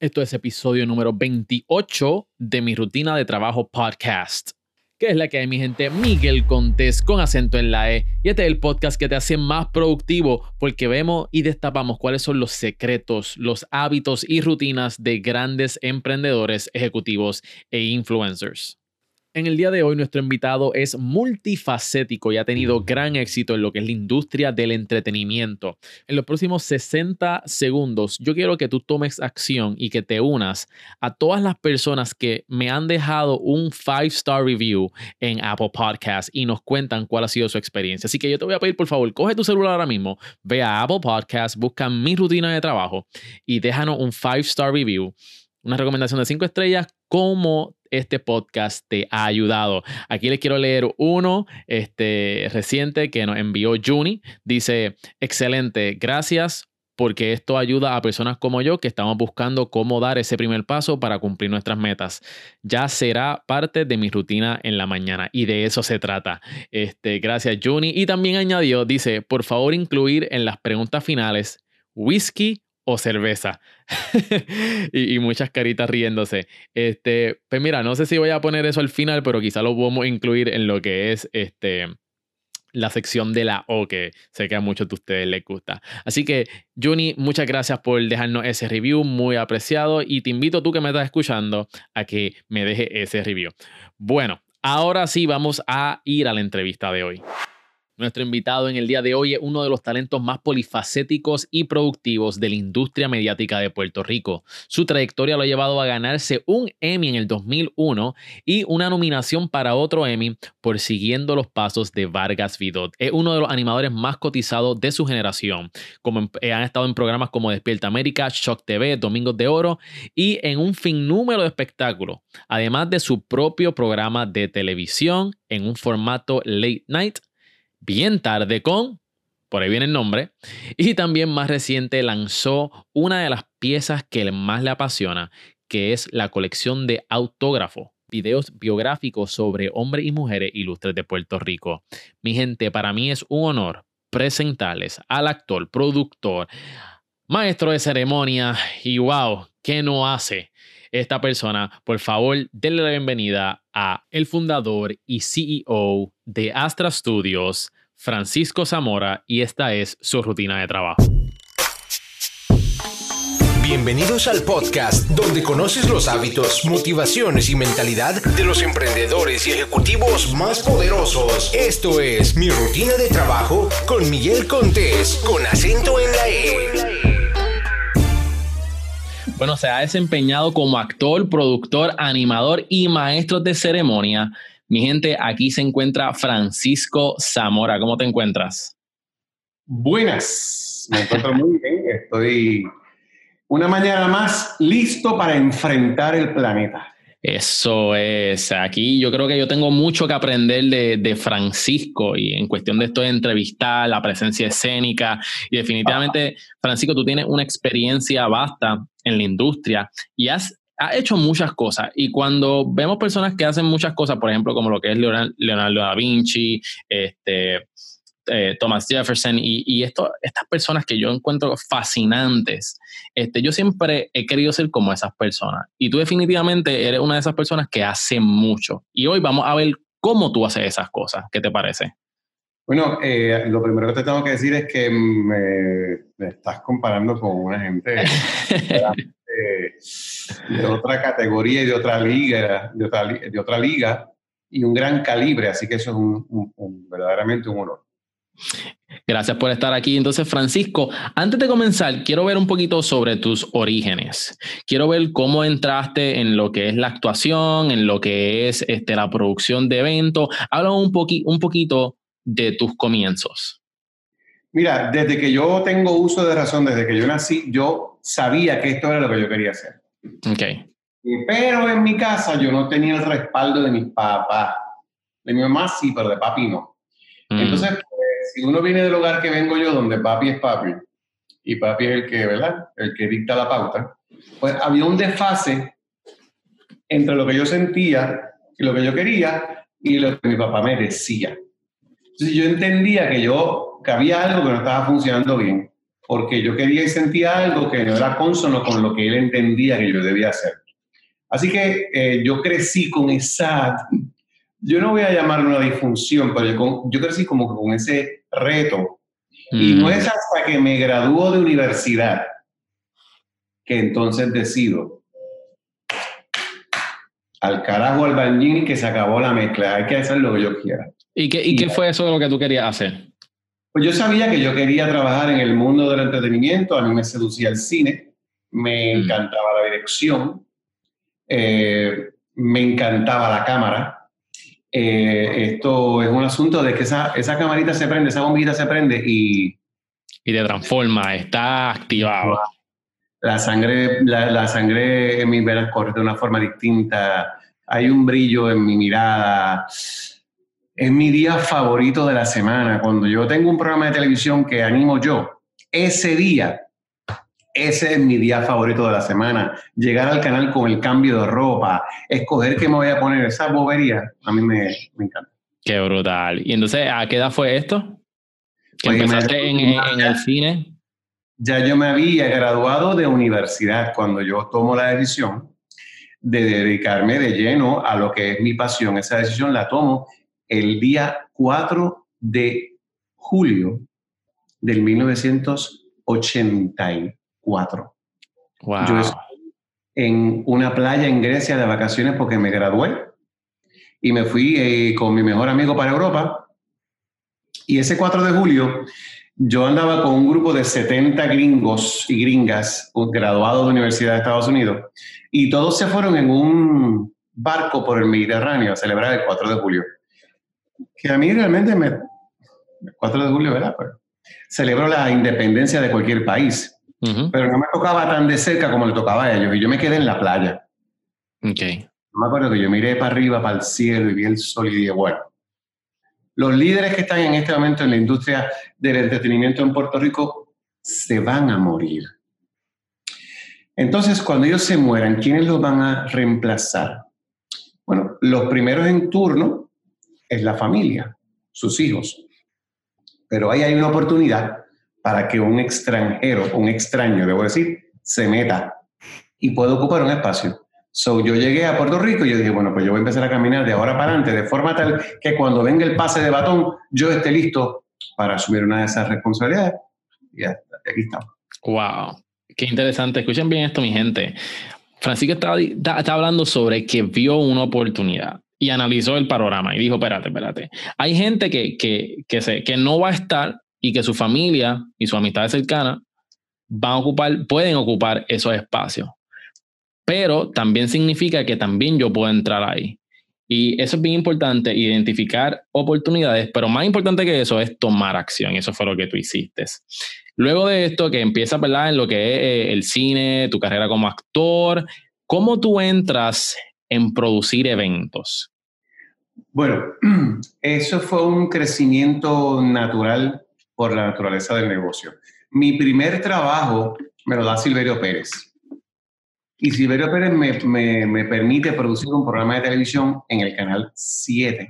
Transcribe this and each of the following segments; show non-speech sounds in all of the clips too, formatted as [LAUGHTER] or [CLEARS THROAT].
Esto es episodio número 28 de mi rutina de trabajo podcast. Que es la que hay mi gente? Miguel Contés con acento en la E. Y este es el podcast que te hace más productivo porque vemos y destapamos cuáles son los secretos, los hábitos y rutinas de grandes emprendedores, ejecutivos e influencers. En el día de hoy nuestro invitado es multifacético y ha tenido gran éxito en lo que es la industria del entretenimiento. En los próximos 60 segundos yo quiero que tú tomes acción y que te unas a todas las personas que me han dejado un 5-star review en Apple Podcast y nos cuentan cuál ha sido su experiencia. Así que yo te voy a pedir por favor, coge tu celular ahora mismo, ve a Apple Podcast, busca mi rutina de trabajo y déjanos un 5-star review una recomendación de 5 estrellas, cómo este podcast te ha ayudado. Aquí les quiero leer uno este, reciente que nos envió Juni. Dice, excelente, gracias porque esto ayuda a personas como yo que estamos buscando cómo dar ese primer paso para cumplir nuestras metas. Ya será parte de mi rutina en la mañana y de eso se trata. Este, gracias Juni. Y también añadió, dice, por favor incluir en las preguntas finales whisky o cerveza. [LAUGHS] y, muchas caritas riéndose. Este, pues mira, no sé si voy a poner eso al final, pero quizá lo podemos incluir en lo que es este, la sección de la O, que sé que a muchos de ustedes les gusta. Así que, Juni, muchas gracias por dejarnos ese review, muy apreciado. Y te invito tú que me estás escuchando a que me deje ese review. Bueno, ahora sí vamos a ir a la entrevista de hoy. Nuestro invitado en el día de hoy es uno de los talentos más polifacéticos y productivos de la industria mediática de Puerto Rico. Su trayectoria lo ha llevado a ganarse un Emmy en el 2001 y una nominación para otro Emmy por Siguiendo los Pasos de Vargas Vidot. Es uno de los animadores más cotizados de su generación. Como eh, han estado en programas como Despierta América, Shock TV, Domingos de Oro y en un número de espectáculos, además de su propio programa de televisión en un formato late night bien tarde con, por ahí viene el nombre, y también más reciente lanzó una de las piezas que más le apasiona, que es la colección de autógrafo, videos biográficos sobre hombres y mujeres ilustres de Puerto Rico. Mi gente, para mí es un honor presentarles al actor, productor, maestro de ceremonia y wow, ¿qué no hace? Esta persona, por favor, denle la bienvenida a el fundador y CEO de Astra Studios, Francisco Zamora, y esta es su rutina de trabajo. Bienvenidos al podcast donde conoces los hábitos, motivaciones y mentalidad de los emprendedores y ejecutivos más poderosos. Esto es Mi Rutina de Trabajo con Miguel Contés, con acento en la E. Bueno, se ha desempeñado como actor, productor, animador y maestro de ceremonia. Mi gente, aquí se encuentra Francisco Zamora. ¿Cómo te encuentras? Buenas, me encuentro muy bien. Estoy una mañana más listo para enfrentar el planeta. Eso es, aquí. Yo creo que yo tengo mucho que aprender de, Francisco y en cuestión de esto de entrevistar, la presencia escénica. Y definitivamente, Francisco, tú tienes una experiencia vasta en la industria y has, hecho muchas cosas. Y cuando vemos personas que hacen muchas cosas, por ejemplo, como lo que es Leonardo da Vinci, este, eh, Thomas Jefferson y, esto, estas personas que yo encuentro fascinantes. Este, yo siempre he querido ser como esas personas y tú definitivamente eres una de esas personas que hace mucho. Y hoy vamos a ver cómo tú haces esas cosas. ¿Qué te parece? Bueno, eh, lo primero que te tengo que decir es que me, estás comparando con una gente [LAUGHS] de, otra categoría y de otra liga, de otra, de otra liga y un gran calibre, así que eso es un, verdaderamente un honor. Gracias por estar aquí. Entonces, Francisco, antes de comenzar, quiero ver un poquito sobre tus orígenes. Quiero ver cómo entraste en lo que es la actuación, en lo que es este, la producción de eventos. Habla un, un poquito de tus comienzos. Mira, desde que yo tengo uso de razón, desde que yo nací, yo sabía que esto era lo que yo quería hacer. Ok. Pero en mi casa yo no tenía el respaldo de mis papás. De mi mamá sí, pero de papi no. Mm. Entonces, si uno viene del hogar que vengo yo, donde papi es papi, y papi es el que, ¿verdad? El que dicta la pauta, pues había un desfase entre lo que yo sentía y lo que yo quería y lo que mi papá me decía. Entonces yo entendía que yo, que había algo que no estaba funcionando bien. porque yo quería y sentía algo que no era consono con lo que él entendía que yo debía hacer. Así que eh, yo crecí con esa, yo no voy a llamarlo una disfunción, pero yo, yo crecí como con ese reto. Y no es mm. hasta que me graduó de universidad que entonces decido al carajo al bañín que se acabó la mezcla, hay que hacer lo que yo quiera. ¿Y qué, y qué fue eso de lo que tú querías hacer? Pues yo sabía que yo quería trabajar en el mundo del entretenimiento, a mí me seducía el cine, me mm. encantaba la dirección, eh, me encantaba la cámara. Eh, esto es un asunto de que esa, esa camarita se prende, esa bombillita se prende y... Y te transforma, está activado. La sangre, la, la sangre en mis venas corre de una forma distinta, hay un brillo en mi mirada es mi día favorito de la semana. Cuando yo tengo un programa de televisión que animo yo, ese día, ese es mi día favorito de la semana. Llegar al canal con el cambio de ropa, escoger qué me voy a poner, esa bobería, a mí me, encanta. Qué brutal. ¿Y entonces a qué edad fue esto? ¿Que pues empezaste en, en el cine? Ya yo me había graduado de universidad cuando yo tomo la decisión de dedicarme de lleno a lo que es mi pasión. Esa decisión la tomo el día 4 de julio del 1984. Wow. Yo estoy en una playa en Grecia de vacaciones porque me gradué y me fui eh, con mi mejor amigo para Europa. Y ese 4 de julio yo andaba con un grupo de 70 gringos y gringas graduados de Universidad de Estados Unidos y todos se fueron en un barco por el Mediterráneo a celebrar el 4 de julio que a mí realmente me... El 4 de julio, ¿verdad? Pues, celebro la independencia de cualquier país, pero no me tocaba tan de cerca como le tocaba a ellos, y yo me quedé en la playa. Ok. me acuerdo que yo miré para arriba, para el cielo, y vi el sol y dije, bueno, los líderes que están en este momento en la industria del entretenimiento en Puerto Rico se van a morir. Entonces, cuando ellos se mueran, ¿quiénes los van a reemplazar? Bueno, los primeros en turno es la familia, sus hijos. Pero ahí hay una oportunidad para que un extranjero, un extraño, debo decir, se meta y pueda ocupar un espacio. So, yo llegué a Puerto Rico y yo dije, bueno, pues yo voy a empezar a caminar de ahora para adelante, de forma tal que cuando venga el pase de batón, yo esté listo para asumir una de esas responsabilidades. Y aquí estamos. Wow, qué interesante. Escuchen bien esto, mi gente. Francisco estaba, estaba hablando sobre que vio una oportunidad y analizó el panorama y dijo, espérate, espérate. Hay gente que, que, que, se, que no va a estar y que su familia y su amistad cercana van a ocupar, pueden ocupar esos espacios. Pero también significa que también yo puedo entrar ahí. Y eso es bien importante, identificar oportunidades, pero más importante que eso es tomar acción. Eso fue lo que tú hiciste. Luego de esto, que empieza ¿verdad? en lo que es eh, el cine, tu carrera como actor, ¿cómo tú entras en producir eventos? Bueno, [CLEARS THROAT] eso fue un crecimiento natural por la naturaleza del negocio. Mi primer trabajo me lo da Silverio Pérez. Y Silverio Pérez me, me, permite producir un programa de televisión en el Canal 7,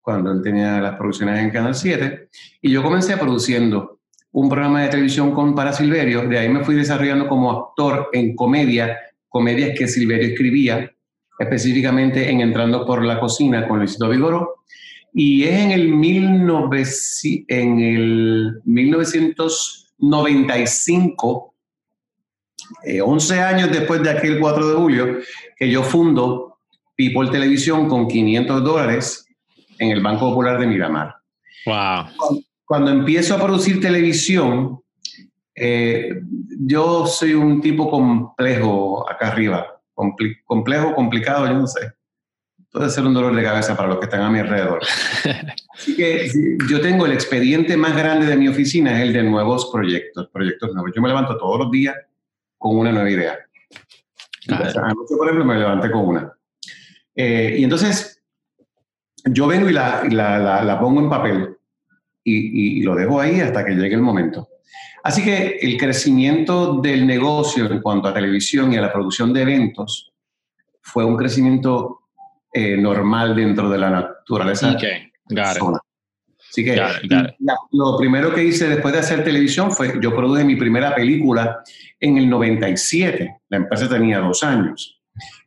cuando él tenía las producciones en el Canal 7. Y yo comencé produciendo un programa de televisión con, para Silverio. De ahí me fui desarrollando como actor en comedia, comedias que Silverio escribía específicamente en Entrando por la Cocina con Luisito Vigoro. Y es en el, en el 1995, 11 eh, años después de aquel 4 de julio, que yo fundo People Televisión con 500 dólares en el Banco Popular de Miramar. Wow. Cuando, empiezo a producir televisión, eh, yo soy un tipo complejo acá arriba complejo, complicado, yo no sé. Puede ser un dolor de cabeza para los que están a mi alrededor. Así que yo tengo el expediente más grande de mi oficina, es el de nuevos proyectos, proyectos nuevos. Yo me levanto todos los días con una nueva idea. Anoche, por ejemplo, me levanté con una. Eh, y entonces, yo vengo y la, la, la, pongo en papel y, y, lo dejo ahí hasta que llegue el momento. Así que el crecimiento del negocio en cuanto a televisión y a la producción de eventos fue un crecimiento eh, normal dentro de la naturaleza. Okay. Got Así que lo primero que hice después de hacer televisión fue, yo produje mi primera película en el 97, la empresa tenía dos años.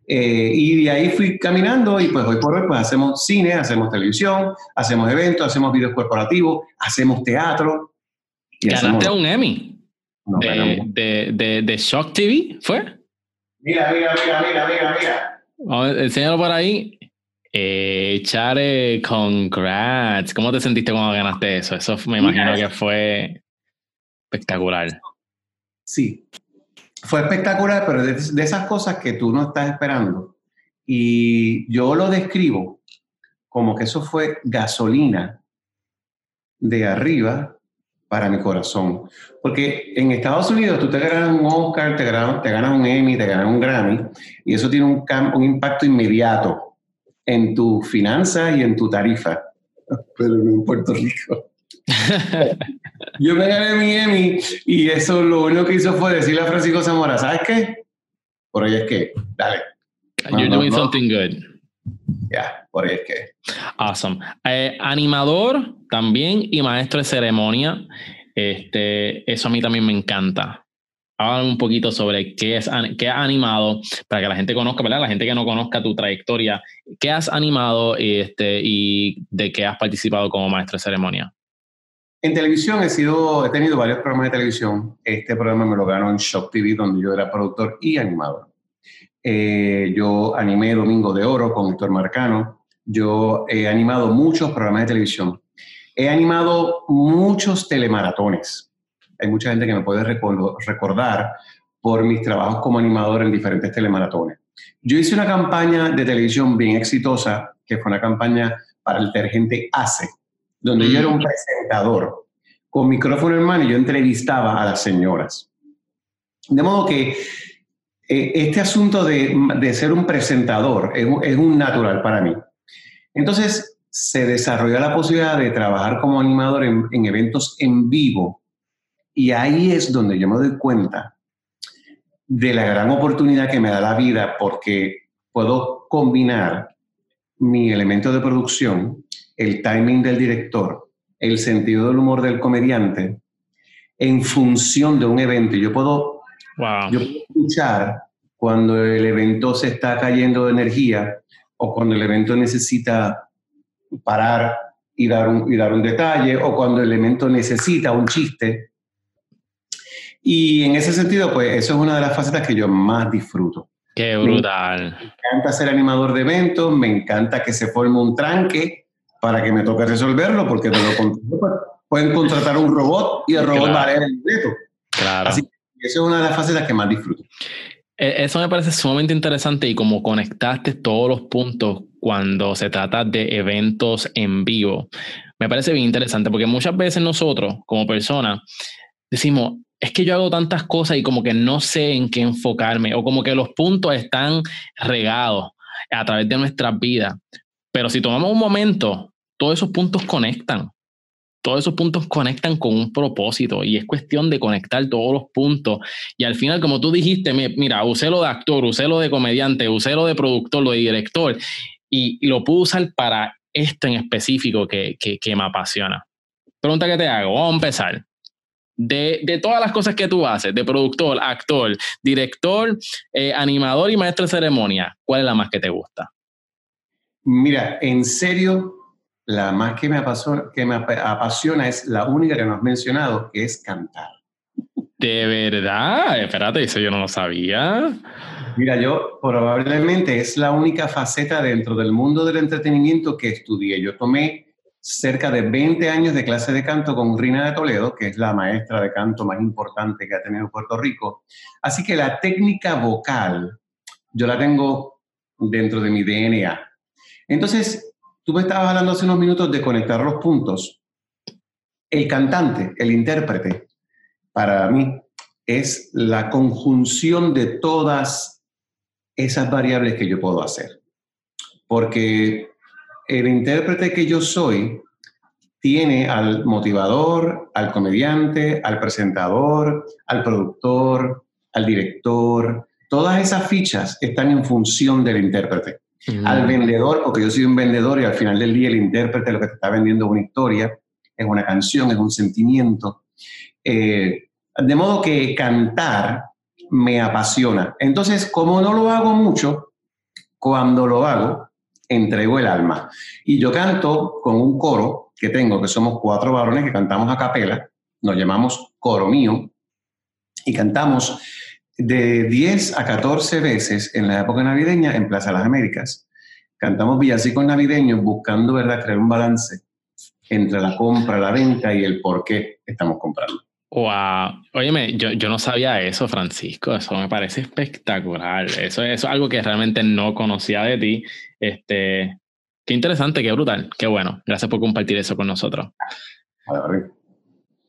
Eh, y de ahí fui caminando y pues hoy por hoy pues hacemos cine, hacemos televisión, hacemos eventos, hacemos videos corporativos, hacemos teatro. ¿Ganaste un Emmy? de, de, de, Shock TV, ¿fue? Mira, mira, mira, mira, mira, mira. Enséñalo por ahí. Eh, Chare, congrats. ¿Cómo te sentiste cuando ganaste eso? Eso me imagino que fue espectacular. Sí, fue espectacular, pero de, de, esas cosas que tú no estás esperando. Y yo lo describo como que eso fue gasolina de arriba para mi corazón. Porque en Estados Unidos tú te ganas un Oscar, te ganas, te ganas un Emmy, te ganas un Grammy, y eso tiene un, un impacto inmediato en tu finanzas y en tu tarifa. Pero no en Puerto Rico. [LAUGHS] Yo me gané mi Emmy y eso lo único que hizo fue decirle a Francisco Zamora, ¿sabes qué? Por ahí es que, dale. You're doing something good. Ya, por ahí es que. Awesome. Eh, animador también y maestro de ceremonia. Este, eso a mí también me encanta. Háblame un poquito sobre qué es qué has animado para que la gente conozca, ¿verdad? La gente que no conozca tu trayectoria, qué has animado este, y de qué has participado como maestro de ceremonia. En televisión he sido, he tenido varios programas de televisión. Este programa me lo ganó en Shock TV, donde yo era productor y animador. Eh, yo animé Domingo de Oro con Héctor Marcano. Yo he animado muchos programas de televisión. He animado muchos telemaratones. Hay mucha gente que me puede recordar por mis trabajos como animador en diferentes telemaratones. Yo hice una campaña de televisión bien exitosa, que fue una campaña para el detergente ACE, donde yo era un mm. presentador con micrófono en mano y yo entrevistaba a las señoras. De modo que eh, este asunto de, ser un presentador es, un natural para mí. Entonces, se desarrolló la posibilidad de trabajar como animador en, eventos en vivo. Y ahí es donde yo me doy cuenta de la gran oportunidad que me da la vida porque puedo combinar mi elemento de producción, el timing del director, el sentido del humor del comediante, en función de un evento. Yo puedo yo puedo escuchar cuando el evento se está cayendo de energía o cuando el evento necesita parar y dar un, y dar un detalle o cuando el evento necesita un chiste. Y en ese sentido, pues eso es una de las facetas que yo más disfruto. Qué brutal. Me encanta ser animador de eventos, me encanta que se forme un tranque para que me toque resolverlo, porque [LAUGHS] pues, pueden contratar un robot y el robot va a leer el reto. Claro. Así esa es una de las facetas que más disfruto. E, eso me parece sumamente interesante y como conectaste todos los puntos cuando se trata de eventos en vivo, me parece bien interesante porque muchas veces nosotros como personas decimos, es que yo hago tantas cosas y como que no sé en qué enfocarme o como que los puntos están regados a través de nuestras vidas. Pero si tomamos un momento, todos esos puntos conectan todos esos puntos conectan con un propósito y es cuestión de conectar todos los puntos. Y al final, como tú dijiste, mira, usé lo de actor, usé lo de comediante, usé lo de productor, lo de director y, lo puedo usar para esto en específico que, que, me apasiona. Pregunta que te hago, vamos a empezar. De, de, todas las cosas que tú haces, de productor, actor, director, eh, animador y maestro de ceremonia, ¿cuál es la más que te gusta? Mira, en serio, la más que me, apasiona, que me apasiona es la única que nos has mencionado, que es cantar. ¿De verdad? Espérate, eso yo no lo sabía. Mira, yo probablemente es la única faceta dentro del mundo del entretenimiento que estudié. Yo tomé cerca de 20 años de clase de canto con Rina de Toledo, que es la maestra de canto más importante que ha tenido Puerto Rico. Así que la técnica vocal yo la tengo dentro de mi DNA. Entonces, Tú me estabas hablando hace unos minutos de conectar los puntos. El cantante, el intérprete, para mí es la conjunción de todas esas variables que yo puedo hacer. Porque el intérprete que yo soy tiene al motivador, al comediante, al presentador, al productor, al director. Todas esas fichas están en función del intérprete al vendedor, porque yo soy un vendedor y al final del día el intérprete lo que te está vendiendo es una historia, es una canción, es un sentimiento. Eh, de modo que cantar me apasiona. Entonces, como no lo hago mucho, cuando lo hago, entrego el alma. Y yo canto con un coro que tengo, que somos cuatro varones que cantamos a capela, nos llamamos coro mío, y cantamos de 10 a 14 veces en la época navideña en Plaza las Américas. Cantamos villancicos navideños buscando, ¿verdad?, crear un balance entre la compra, la venta y el por qué estamos comprando. Wow, óyeme, yo, yo no sabía eso, Francisco, eso me parece espectacular, eso, eso es algo que realmente no conocía de ti, este, qué interesante, qué brutal, qué bueno, gracias por compartir eso con nosotros.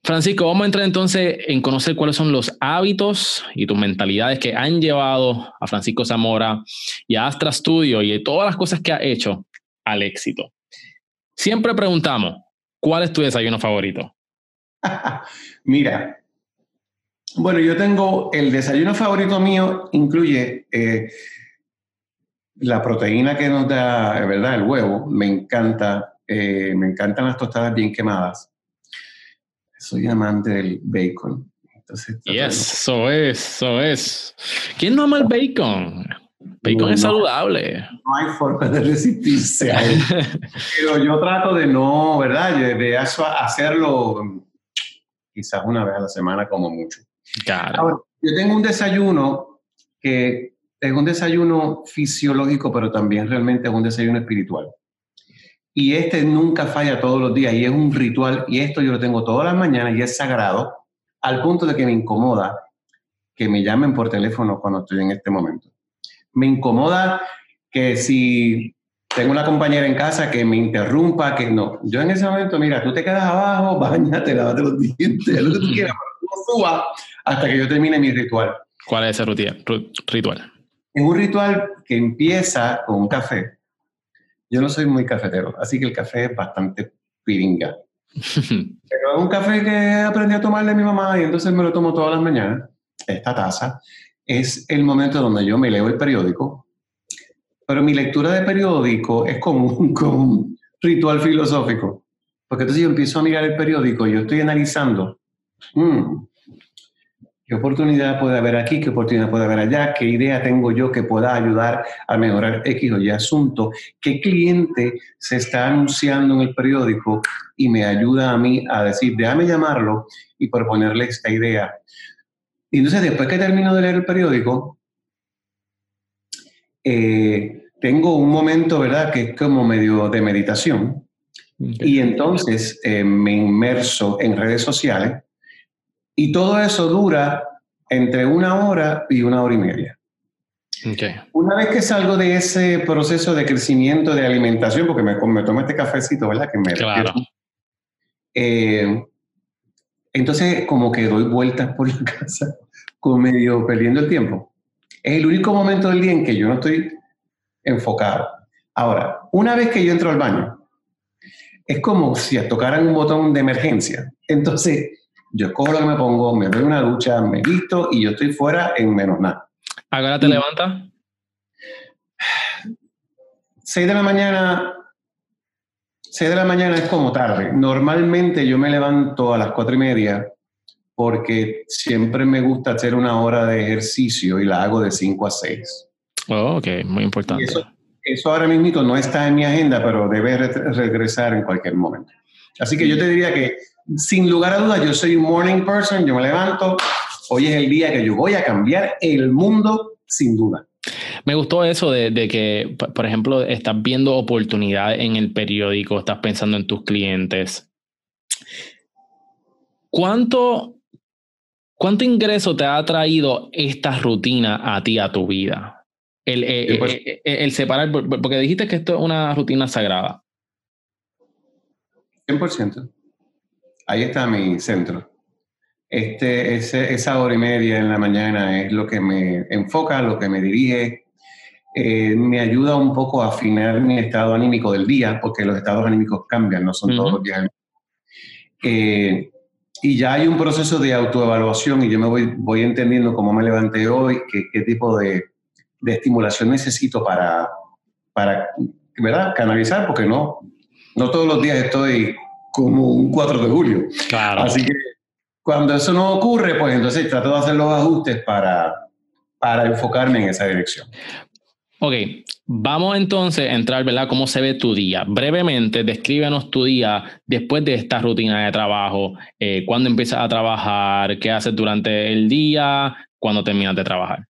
Francisco, vamos a entrar entonces en conocer cuáles son los hábitos y tus mentalidades que han llevado a Francisco Zamora y a Astra Studio y todas las cosas que ha hecho al éxito. Siempre preguntamos, ¿cuál es tu desayuno favorito? [LAUGHS] Mira, bueno, yo tengo el desayuno favorito mío, incluye eh, la proteína que nos da, ¿verdad? El huevo, me encanta, eh, me encantan las tostadas bien quemadas. Soy amante del bacon. Entonces, eso es, eso es. ¿Quién no ama el bacon? Bacon es saludable. No hay forma de resistirse a él. [LAUGHS] Pero yo trato de no, ¿verdad? De hacerlo quizás una vez a la semana como mucho. Claro. yo tengo un desayuno que es un desayuno fisiológico, pero también realmente es un desayuno espiritual. Y este nunca falla todos los días y es un ritual y esto yo lo tengo todas las mañanas y es sagrado al punto de que me incomoda que me llamen por teléfono cuando estoy en este momento. Me incomoda que si tengo una compañera en casa que me interrumpa, que no. Yo en ese momento, mira, tú te quedas abajo, [LAUGHS] bañate, lavate los dientes, lo que tú quieras, pero no suba hasta que yo termine mi ritual. ¿Cuál es ese ritual? Es un ritual que empieza con un café. Yo no soy muy cafetero, así que el café es bastante piringa. [LAUGHS] pero es un café que aprendí a tomar de mi mamá y entonces me lo tomo todas las mañanas. Esta taza es el momento donde yo me leo el periódico, pero mi lectura de periódico es [LAUGHS] como un, ritual filosófico. Porque entonces yo empiezo a mirar el periódico yo estoy analizando, mm, ¿qué oportunidad puede haber aquí? ¿Qué oportunidad puede haber allá? ¿Qué idea tengo yo que pueda ayudar a mejorar X o Y asunto? ¿Qué cliente se está anunciando en el periódico y me ayuda a mí a decir, déjame llamarlo y proponerle esta idea? Y entonces después que termino de leer el periódico, eh, tengo un momento, ¿verdad?, que es como medio de meditación. Y entonces eh, me inmerso en redes sociales y todo eso dura entre una hora y una hora y media. Una vez que salgo de ese proceso de crecimiento, de alimentación, porque me, me tomo este cafecito, ¿verdad? Que me claro. Eh, entonces, como que doy vueltas por la [LAUGHS] casa, como medio perdiendo el tiempo. Es el único momento del día en que yo no estoy enfocado. Ahora, una vez que yo entro al baño, es como si tocaran un botón de emergencia. Entonces, yo escojo lo que me pongo, me doy una ducha, me visto y yo estoy fuera en menos nada. ¿A qué te levantas? 6 de la mañana. 6 de la mañana es como tarde. Normalmente yo me levanto a las cuatro y media porque siempre me gusta hacer una hora de ejercicio y la hago de 5 a 6. Oh, ok, muy importante. Eso, ahora mismo no está en mi agenda, pero debe regresar en cualquier momento. Así que yo te diría que, sin lugar a dudas, yo soy un morning person, yo me levanto, hoy es el día que yo voy a cambiar el mundo, sin duda. Me gustó eso de, de, que, por ejemplo, estás viendo oportunidades en el periódico, estás pensando en tus clientes. ¿Cuánto, cuánto ingreso te ha traído esta rutina a ti, a tu vida? El, eh, pues. eh, eh, el, separar, porque dijiste que esto es una rutina sagrada. 100%. Ahí está mi centro. Este, ese, esa hora y media en la mañana es lo que me enfoca, lo que me dirige, me ayuda un poco a afinar mi estado anímico del día, porque los estados anímicos cambian, no son todos los días. y ya hay un proceso de autoevaluación y yo me voy, voy entendiendo cómo me levanté hoy, qué, qué tipo de, de estimulación necesito para, para ¿verdad? canalizar, porque no, no todos los días estoy como un 4 de julio. Claro. Así que cuando eso no ocurre, pues entonces trato de hacer los ajustes para, para enfocarme en esa dirección. Ok, vamos entonces a entrar, ¿verdad? ¿Cómo se ve tu día? Brevemente, descríbenos tu día después de esta rutina de trabajo. Eh, ¿Cuándo empiezas a trabajar? ¿Qué haces durante el día? ¿Cuándo terminas de trabajar?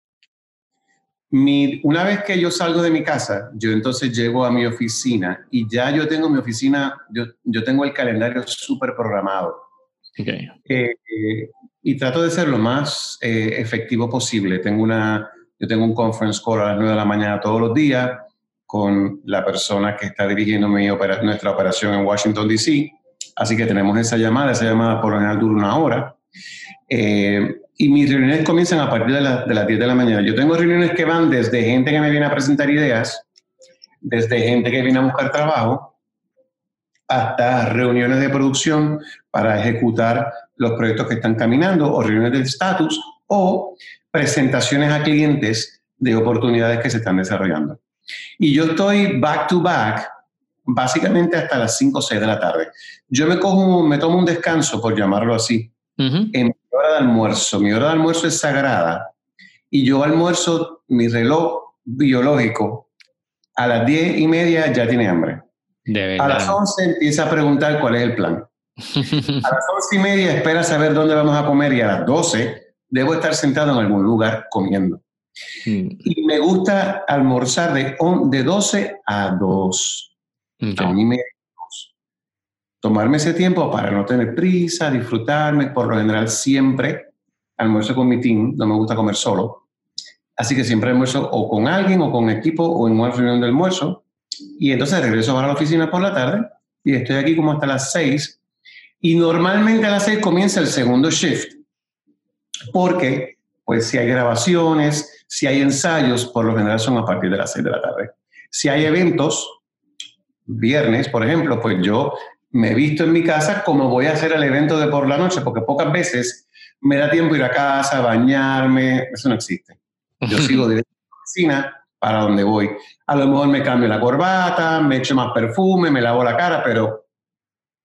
Mi, una vez que yo salgo de mi casa, yo entonces llego a mi oficina y ya yo tengo mi oficina, yo, yo tengo el calendario súper programado. Okay. Eh, eh, y trato de ser lo más eh, efectivo posible. Tengo una yo tengo un conference call a las 9 de la mañana todos los días con la persona que está dirigiendo mi nuestra operación en Washington, D.C. Así que tenemos esa llamada, esa llamada por lo general dura una hora. Eh, y mis reuniones comienzan a partir de, de, las 10 de la mañana. Yo tengo reuniones que van desde gente que me viene a presentar ideas, desde gente que viene a buscar trabajo, hasta reuniones de producción para ejecutar los proyectos que están caminando o reuniones de estatus o presentaciones a clientes de oportunidades que se están desarrollando. Y yo estoy back to back básicamente hasta las 5 o 6 de la tarde. Yo me, cojo, me tomo un descanso, por llamarlo así, en mi hora de almuerzo. Mi hora de almuerzo es sagrada y yo almuerzo mi reloj biológico a las 10 y media ya tiene hambre. a las 11 empieza a preguntar cuál es el plan. [LAUGHS] a las 11 y media espera saber dónde vamos a comer y a las 12 debo estar sentado en algún lugar comiendo. Mm. Y me gusta almorzar de, de 12 a 2. A mí me tomarme ese tiempo para no tener prisa, disfrutarme. Por lo general, siempre almuerzo con mi team, no me gusta comer solo. Así que siempre almuerzo o con alguien o con equipo o en una reunión de almuerzo. Y entonces regreso a la oficina por la tarde y estoy aquí como hasta las 6. Y normalmente a las 6 comienza el segundo shift porque pues si hay grabaciones, si hay ensayos, por lo general son a partir de las 6 de la tarde. Si hay eventos, viernes, por ejemplo, pues yo me he visto en mi casa como voy a hacer el evento de por la noche, porque pocas veces me da tiempo ir a casa, bañarme, eso no existe. Yo [LAUGHS] sigo directo a la oficina para donde voy. A lo mejor me cambio la corbata, me echo más perfume, me lavo la cara, pero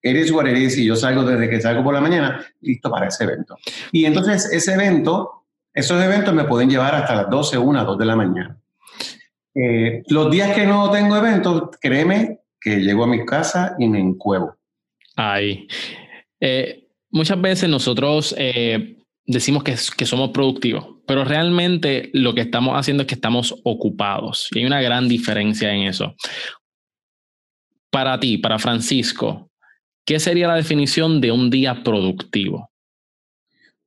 eres what it is y yo salgo desde que salgo por la mañana, listo para ese evento. Y entonces ese evento, esos eventos me pueden llevar hasta las 12, 1, 2 de la mañana. Eh, los días que no tengo eventos, créeme que llego a mi casa y me encuevo. Ay. Eh, muchas veces nosotros eh, decimos que, que somos productivos, pero realmente lo que estamos haciendo es que estamos ocupados. Y hay una gran diferencia en eso. Para ti, para Francisco, ¿Qué sería la definición de un día productivo?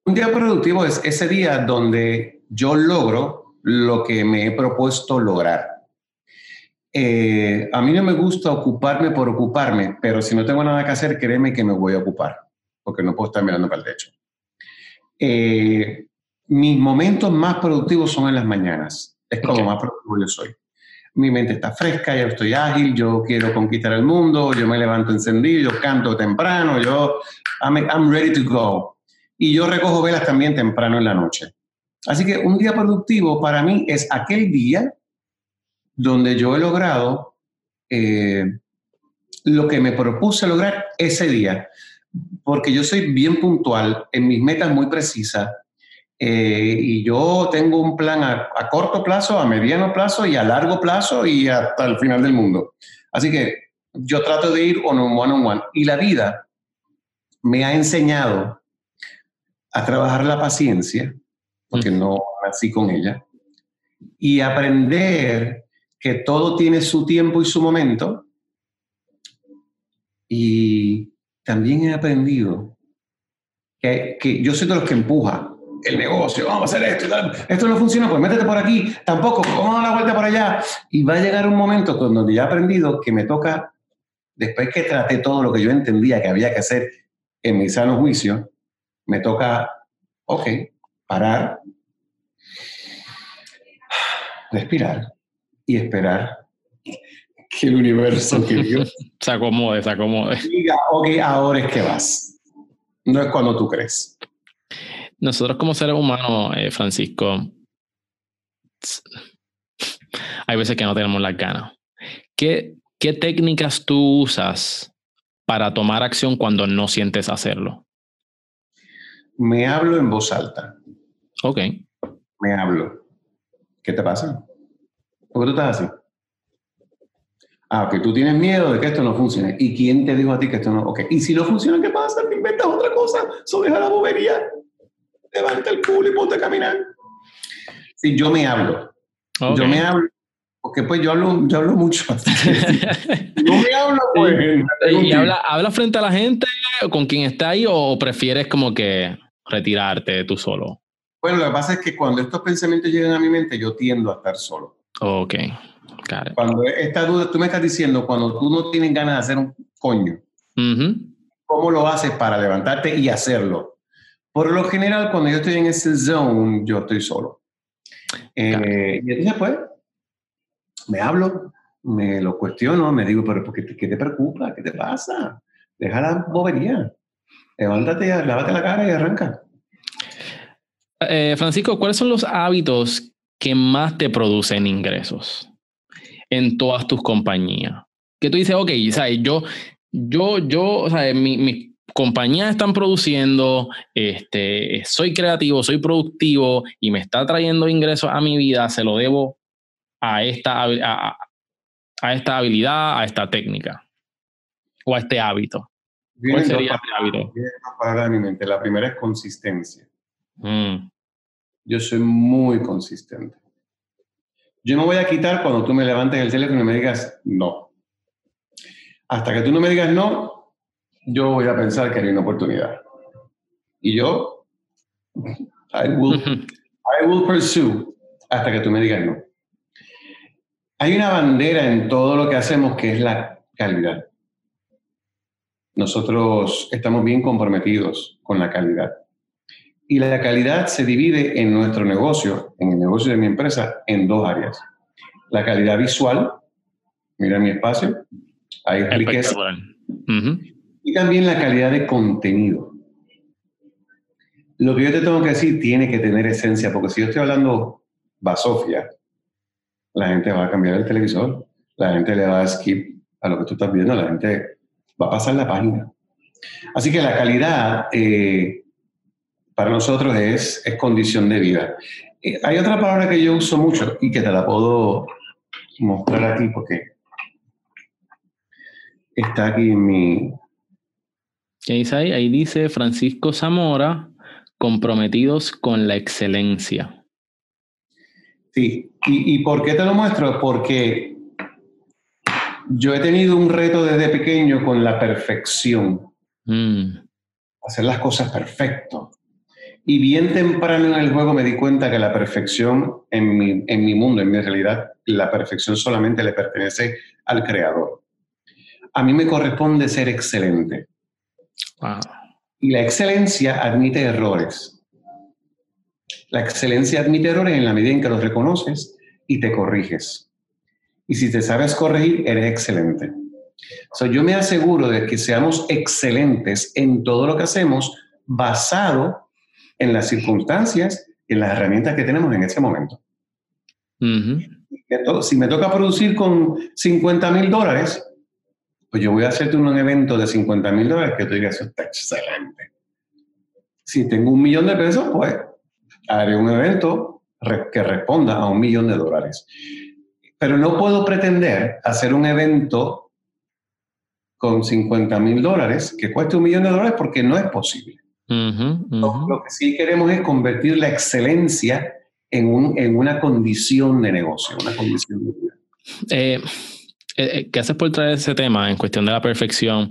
Un día productivo es ese día donde yo logro lo que me he propuesto lograr. Eh, a mí no me gusta ocuparme por ocuparme, pero si no tengo nada que hacer, créeme que me voy a ocupar, porque no puedo estar mirando para el techo. Eh, mis momentos más productivos son en las mañanas. Es como más productivo yo soy mi mente está fresca, yo estoy ágil, yo quiero conquistar el mundo, yo me levanto encendido, yo canto temprano, yo, I'm, ready to go. Y yo recojo velas también temprano en la noche. Así que un día productivo para mí es aquel día donde yo he logrado eh, lo que me propuse lograr ese día, porque yo soy bien puntual en mis metas muy precisas eh, y yo tengo un plan a, corto plazo, a mediano plazo y a largo plazo y hasta el final del mundo. Así que yo trato de ir on one on one. Y la vida me ha enseñado a trabajar la paciencia, porque no nací con ella, y aprender que todo tiene su tiempo y su momento. Y también he aprendido que, que yo soy de los que empuja el negocio, vamos a hacer esto, esto no funciona, pues métete por aquí, tampoco, vamos a dar la vuelta por allá. Y va a llegar un momento donde ya he aprendido que me toca, después que traté todo lo que yo entendía que había que hacer en mi sano juicio, me toca, ok, parar, respirar y esperar que el universo, que Dios [LAUGHS] se acomode, se acomode. Diga, ok, ahora es que vas. No es cuando tú crees. Nosotros como seres humanos, eh, Francisco, hay veces que no tenemos las ganas. ¿Qué, ¿Qué técnicas tú usas para tomar acción cuando no sientes hacerlo? Me hablo en voz alta. Ok. Me hablo. ¿Qué te pasa? ¿Por qué tú estás así? Ah, que tú tienes miedo de que esto no funcione. ¿Y quién te dijo a ti que esto no? Ok. ¿Y si no funciona, qué pasa? ¿Te inventas otra cosa? ¿So deja la bobería? Levanta el culo y ponte a caminar. Sí, yo me hablo. Yo me hablo. Porque pues yo hablo, yo hablo mucho. [LAUGHS] no me hablo, [LAUGHS] pues. ¿Y habla, habla frente a la gente con quien está ahí o prefieres como que retirarte tú solo? Bueno, lo que pasa es que cuando estos pensamientos llegan a mi mente, yo tiendo a estar solo. Ok. Cuando esta duda, tú me estás diciendo, cuando tú no tienes ganas de hacer un coño, ¿cómo lo haces para levantarte y hacerlo? Por lo general, cuando yo estoy en ese zone, yo estoy solo. Eh, y entonces, pues, me hablo, me lo cuestiono, me digo, pero ¿qué te, qué te preocupa? ¿Qué te pasa? Deja la bobería. Levántate, lávate la cara y arranca. Eh, Francisco, ¿cuáles son los hábitos que más te producen ingresos en todas tus compañías? Que tú dices, ok, ¿sabes? yo, yo, yo, o sea, mis compañías están produciendo, este, soy creativo, soy productivo y me está trayendo ingresos a mi vida, se lo debo a esta, a, a esta habilidad, a esta técnica o a este hábito. ¿Cuál sería este hábito? Mi. La primera es consistencia. Mm. Yo soy muy consistente. Yo me voy a quitar cuando tú me levantes el teléfono y me digas no. Hasta que tú no me digas no, yo voy a pensar que hay una oportunidad. Y yo, I will, I will pursue hasta que tú me digas no. Hay una bandera en todo lo que hacemos que es la calidad. Nosotros estamos bien comprometidos con la calidad. Y la calidad se divide en nuestro negocio, en el negocio de mi empresa, en dos áreas. La calidad visual, mira mi espacio, hay riqueza. Y también la calidad de contenido. Lo que yo te tengo que decir tiene que tener esencia, porque si yo estoy hablando basofia, la gente va a cambiar el televisor, la gente le va a skip a lo que tú estás viendo, la gente va a pasar la página. Así que la calidad eh, para nosotros es, es condición de vida. Eh, hay otra palabra que yo uso mucho y que te la puedo mostrar aquí porque está aquí en mi... ¿Qué dice ahí? Ahí dice Francisco Zamora, comprometidos con la excelencia. Sí, ¿Y, por qué te lo muestro? Porque yo he tenido un reto desde pequeño con la perfección. Mm. Hacer las cosas perfecto. Y bien temprano en el juego me di cuenta que la perfección en mi, en mi mundo, en mi realidad, la perfección solamente le pertenece al creador. A mí me corresponde ser excelente. Y la excelencia admite errores. La excelencia admite errores en la medida en que los reconoces y te corriges. Y si te sabes corregir, eres excelente. yo me aseguro de que seamos excelentes en todo lo que hacemos basado en las circunstancias y en las herramientas que tenemos en ese momento. Si me toca producir con 50 mil dólares, pues yo voy a hacerte un evento de 50 mil dólares que tú digas, eso está excelente. Si tengo un millón de pesos, pues haré un evento que responda a un millón de dólares. Pero no puedo pretender hacer un evento con 50 mil dólares que cueste un millón de dólares porque no es posible. Lo que sí queremos es convertir la excelencia en, un, en una condición de negocio, una condición de vida. Eh, eh, eh, ¿Qué haces por traer ese tema en cuestión de la perfección?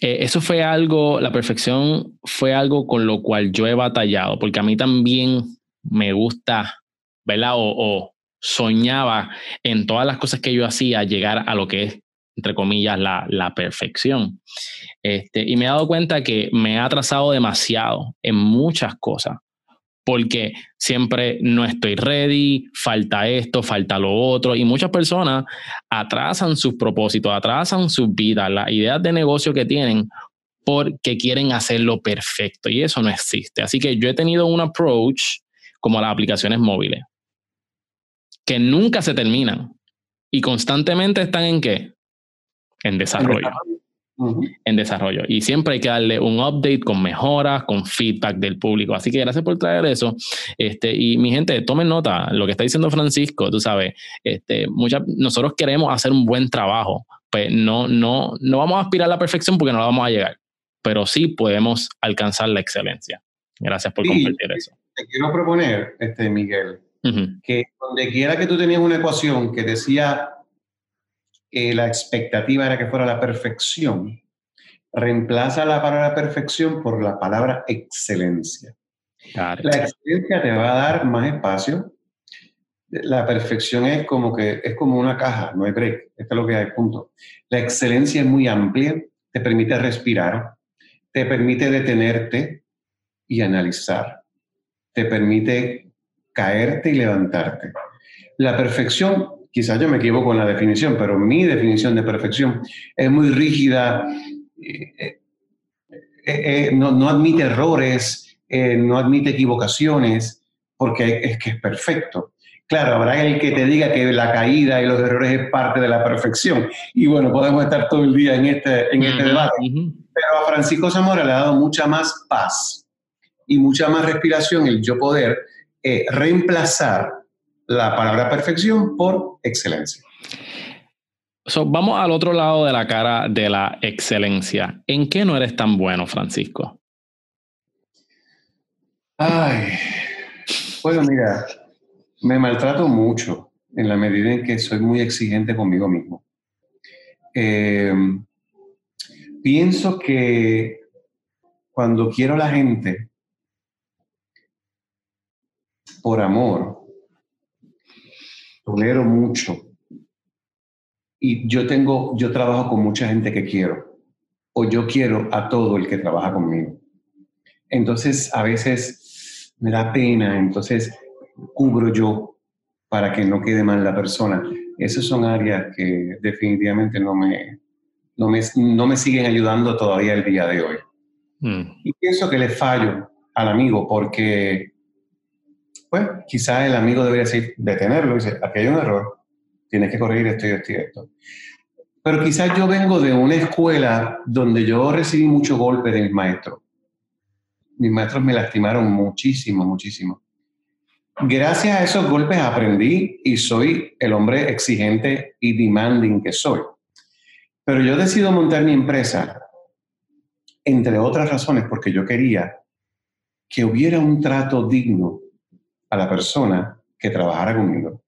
Eh, eso fue algo, la perfección fue algo con lo cual yo he batallado, porque a mí también me gusta, ¿verdad? O, soñaba en todas las cosas que yo hacía llegar a lo que es, entre comillas, la, la perfección. Este, y me he dado cuenta que me he atrasado demasiado en muchas cosas porque siempre no estoy ready, falta esto, falta lo otro, y muchas personas atrasan sus propósitos, atrasan sus vidas, las ideas de negocio que tienen porque quieren hacerlo perfecto y eso no existe. Así que yo he tenido un approach como las aplicaciones móviles, que nunca se terminan y constantemente están en qué? En desarrollo. en desarrollo. Y siempre hay que darle un update con mejoras, con feedback del público. Así que gracias por traer eso. Este, y mi gente, tomen nota, lo que está diciendo Francisco, tú sabes, este, muchas, nosotros queremos hacer un buen trabajo. Pues no, no, no vamos a aspirar a la perfección porque no la vamos a llegar, pero sí podemos alcanzar la excelencia. Gracias por compartir eso. Te quiero proponer, este, Miguel, que donde quiera que tú tenías una ecuación que decía que la expectativa era que fuera la perfección, reemplaza la palabra perfección por la palabra excelencia. La excelencia te va a dar más espacio. La perfección es como que es como una caja, no hay break. Esto es lo que hay, punto. La excelencia es muy amplia, te permite respirar, te permite detenerte y analizar, te permite caerte y levantarte. La perfección quizás yo me equivoco en la definición, pero mi definición de perfección es muy rígida, eh, eh, eh, no, no, admite errores, no admite equivocaciones, porque es que es perfecto. Claro, habrá el que te diga que la caída y los errores es parte de la perfección. Y bueno, podemos estar todo el día en este, en este debate. Pero a Francisco Zamora le ha dado mucha más paz y mucha más respiración el yo poder reemplazar la palabra perfección por excelencia. vamos al otro lado de la cara de la excelencia. ¿En qué no eres tan bueno, Francisco? Ay, bueno, mira, me maltrato mucho en la medida en que soy muy exigente conmigo mismo. Em, pienso que cuando quiero a la gente por amor, tolero mucho. Y yo tengo, yo trabajo con mucha gente que quiero, o yo quiero a todo el que trabaja conmigo. Entonces, a veces me da pena, entonces cubro yo para que no quede mal la persona. Esas son áreas que definitivamente no me, no me, no me siguen ayudando todavía el día de hoy. Mm. Y pienso que le fallo al amigo porque pues quizás el amigo debería decir, detenerlo y decir, aquí hay un error, tienes que corregir esto y esto y esto. Pero quizás yo vengo de una escuela donde yo recibí mucho golpe de mis maestros. Mis maestros me lastimaron muchísimo, muchísimo. Gracias a esos golpes aprendí y soy el hombre exigente y demanding que soy. Pero yo decido montar mi empresa, entre otras razones, porque yo quería que hubiera un trato digno a la persona que trabajara conmigo.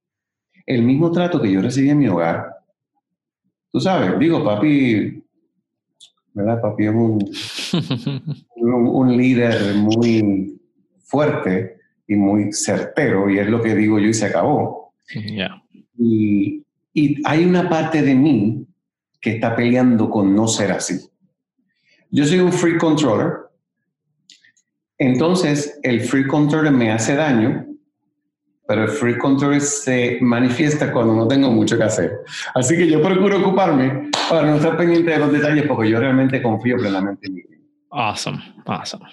El mismo trato que yo recibí en mi hogar. Tú sabes, digo, papi, ¿verdad? Papi es un, [LAUGHS] un, líder muy fuerte y muy certero, y es lo que digo yo y se acabó. Y, y hay una parte de mí que está peleando con no ser así. Yo soy un free controller, entonces el free controller me hace daño pero el free control se manifiesta cuando no tengo mucho que hacer. Así que yo procuro ocuparme para no estar pendiente de los detalles porque yo realmente confío plenamente en mí. Awesome, awesome.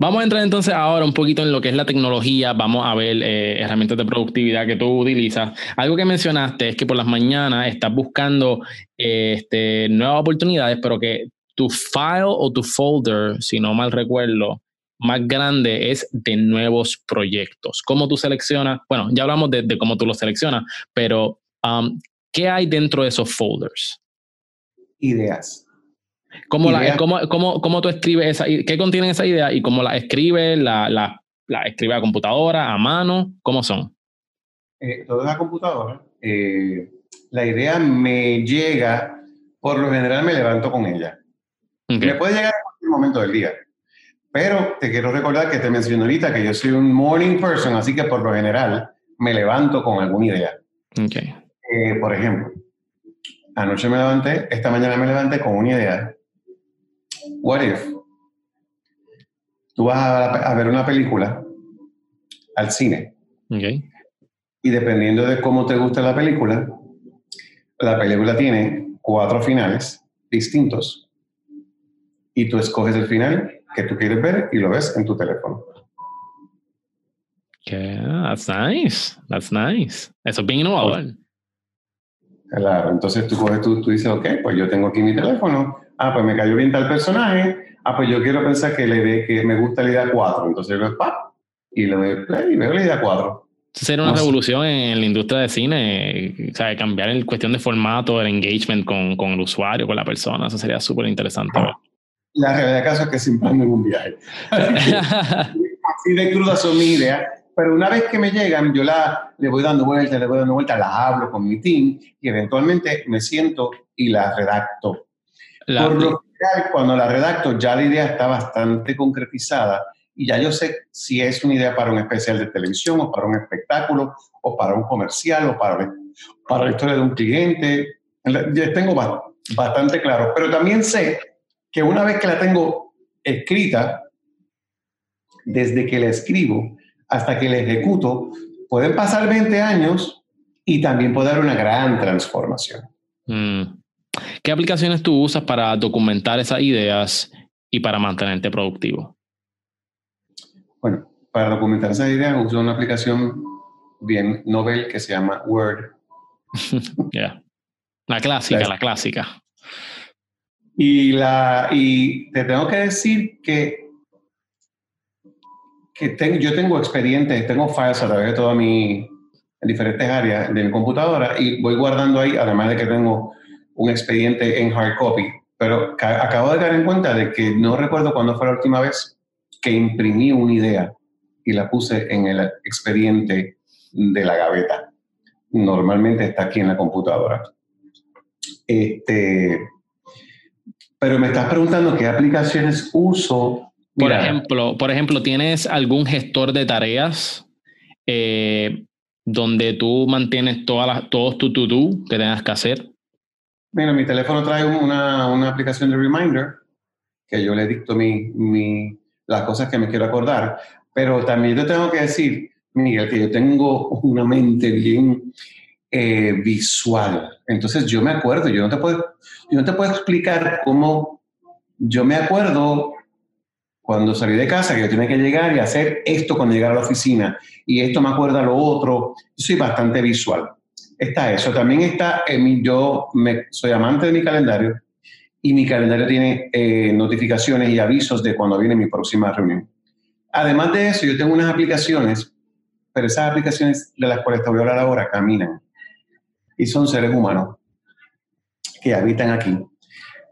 Vamos a entrar entonces ahora un poquito en lo que es la tecnología. Vamos a ver eh, herramientas de productividad que tú utilizas. Algo que mencionaste es que por las mañanas estás buscando este, nuevas oportunidades, pero que tu file o tu folder, si no mal recuerdo, más grande es de nuevos proyectos. ¿Cómo tú seleccionas? Bueno, ya hablamos de, cómo tú los seleccionas, pero um, ¿qué hay dentro de esos folders? Ideas. ¿Cómo, La, cómo, cómo, cómo tú escribes esa ¿Qué contienen esa idea y cómo la escribe? La, la, la escribe a computadora, a mano? ¿Cómo son? Eh, todo es a computadora. Eh, la idea me llega, por lo general me levanto con ella. Me puede llegar en cualquier momento del día. Pero te quiero recordar que te mencioné ahorita que yo soy un morning person, así que por lo general me levanto con alguna idea. Okay. Eh, por ejemplo, anoche me levanté, esta mañana me levanté con una idea. What if tú vas a, ver una película al cine? Okay. Y dependiendo de cómo te gusta la película, la película tiene cuatro finales distintos. Y tú escoges el final que tú quieres ver y lo ves en tu teléfono. Yeah, that's nice. That's nice. Eso es bien innovador. Claro, entonces tú coges, tú, tú dices, ok, pues yo tengo aquí mi teléfono, ah, pues me cayó bien tal personaje, ah, pues yo quiero pensar que, le que me gusta la idea 4, entonces yo pa, y le doy play y veo la idea 4. Sería una revolución en la industria de cine, o sea, cambiar en cuestión de formato, el engagement con, con el usuario, con la persona, eso sería súper interesante. La realidad caso es que siempre ando en un viaje. Así [LAUGHS] de crudas son mis ideas, pero una vez que me llegan, yo la, le voy dando vueltas, le voy dando vueltas, las hablo con mi team y eventualmente me siento y la redacto. Por lo general, cuando la redacto, ya la idea está bastante concretizada y ya yo sé si es una idea para un especial de televisión o para un espectáculo o para un comercial o para, para la historia de un cliente. Ya tengo bastante claro, pero también sé que una vez que la tengo escrita, desde que la escribo hasta que la ejecuto, pueden pasar 20 años y también puede dar una gran transformación. Mm. ¿Qué aplicaciones tú usas para documentar esas ideas y para mantenerte productivo? Bueno, para documentar esa idea uso una aplicación bien novel que se llama Word. [LAUGHS] Ya. La clásica, la, clásica. Y, la, y te tengo que decir que, que yo tengo expedientes, tengo files a través de todas mis diferentes áreas de mi computadora y voy guardando ahí, además de que tengo un expediente en hard copy. Pero acabo de dar en cuenta de que no recuerdo cuándo fue la última vez que imprimí una idea y la puse en el expediente de la gaveta. Normalmente está aquí en la computadora. Este, pero me estás preguntando qué aplicaciones uso. Por ejemplo, por ejemplo, ¿tienes algún gestor de tareas eh, donde tú mantienes todas las, todos tus to-do que tengas que hacer? Mira, mi teléfono trae una, una, aplicación de reminder que yo le dicto mi, mi, las cosas que me quiero acordar. Pero también yo tengo que decir, Miguel, que yo tengo una mente bien eh, visual. Entonces yo me acuerdo, yo no, te puedo, yo no te puedo explicar cómo yo me acuerdo cuando salí de casa que yo tenía que llegar y hacer esto cuando llegara a la oficina y esto me acuerda lo otro. Soy bastante visual. Está eso. También está, en mi, yo soy amante de mi calendario y mi calendario tiene eh, notificaciones y avisos de cuando viene mi próxima reunión. Además de eso, yo tengo unas aplicaciones, pero esas aplicaciones de las cuales te voy a hablar ahora caminan y son seres humanos que habitan aquí,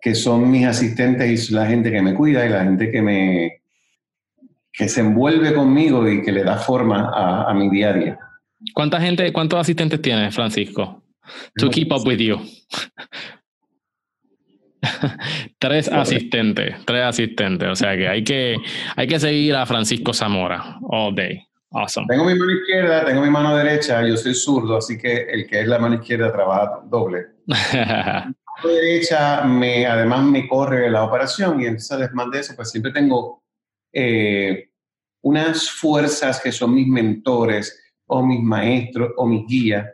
que son mis asistentes y la gente que me cuida y la gente que me que se envuelve conmigo y que le da forma a, a mi día a día. ¿Cuánta gente, cuántos asistentes tienes, Francisco? To keep up with you. [LAUGHS] tres asistentes, tres asistentes. O sea que hay que, hay que seguir a Francisco Zamora all day. Awesome. Tengo mi mano izquierda, tengo mi mano derecha, yo soy zurdo, así que el que es la mano izquierda trabaja doble. [LAUGHS] la mano derecha me, además me corre la operación y entonces además de eso, pues siempre tengo eh, unas fuerzas que son mis mentores o mis maestros o mis guías,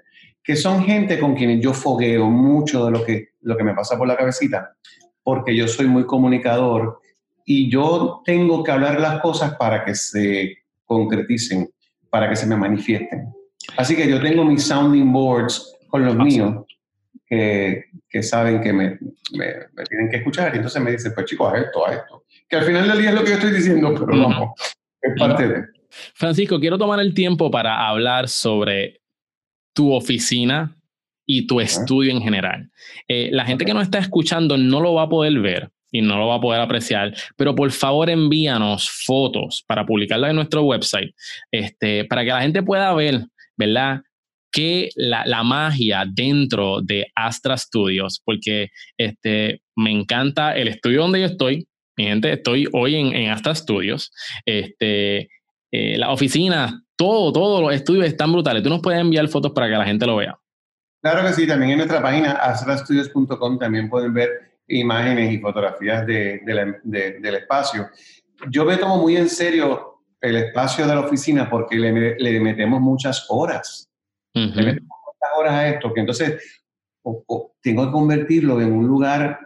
que son gente con quienes yo fogueo mucho de lo que lo que me pasa por la cabecita, porque yo soy muy comunicador y yo tengo que hablar las cosas para que se concreticen, para que se me manifiesten. Así que yo tengo mis sounding boards con los míos que, que saben que me, me, tienen que escuchar y entonces me dicen, pues chicos, haz esto, haz esto. Que al final del día es lo que yo estoy diciendo, pero no, es parte de... Francisco, quiero tomar el tiempo para hablar sobre tu oficina y tu estudio en general. Eh, la gente que nos está escuchando no lo va a poder ver y no lo va a poder apreciar, pero por favor envíanos fotos para publicarlas en nuestro website, este, para que la gente pueda ver, ¿verdad? que la, la, magia dentro de Astra Studios, porque este, me encanta el estudio donde yo estoy. Mi gente, estoy hoy en, en Astra Studios. Este, eh, la oficina, todo, todos los estudios están brutales. Tú nos puedes enviar fotos para que la gente lo vea. Claro que sí, también en nuestra página astrastudios.com también pueden ver imágenes y fotografías de, del espacio. Yo me tomo muy en serio el espacio de la oficina porque le, le metemos muchas horas. Le metemos muchas horas a esto, que entonces tengo que convertirlo en un lugar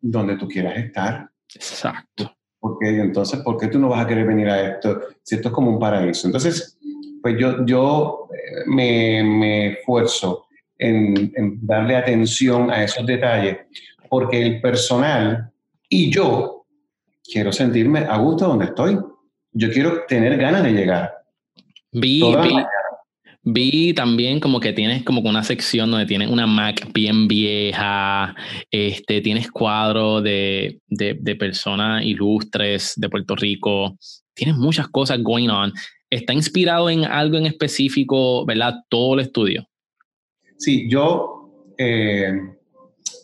donde tú quieras estar. Exacto. Porque entonces, ¿por qué tú no vas a querer venir a esto si esto es como un paraíso? Entonces, pues yo, yo eh, me, me esfuerzo en, darle atención a esos detalles, porque el personal y yo quiero sentirme a gusto donde estoy. Yo quiero tener ganas de llegar. Vi, vi, también como que tienes como una sección donde tienes una Mac bien vieja, este, tienes cuadros de, de, de personas ilustres de Puerto Rico, tienes muchas cosas going on. ¿Está inspirado en algo en específico, verdad? Todo el estudio. Sí, yo, eh,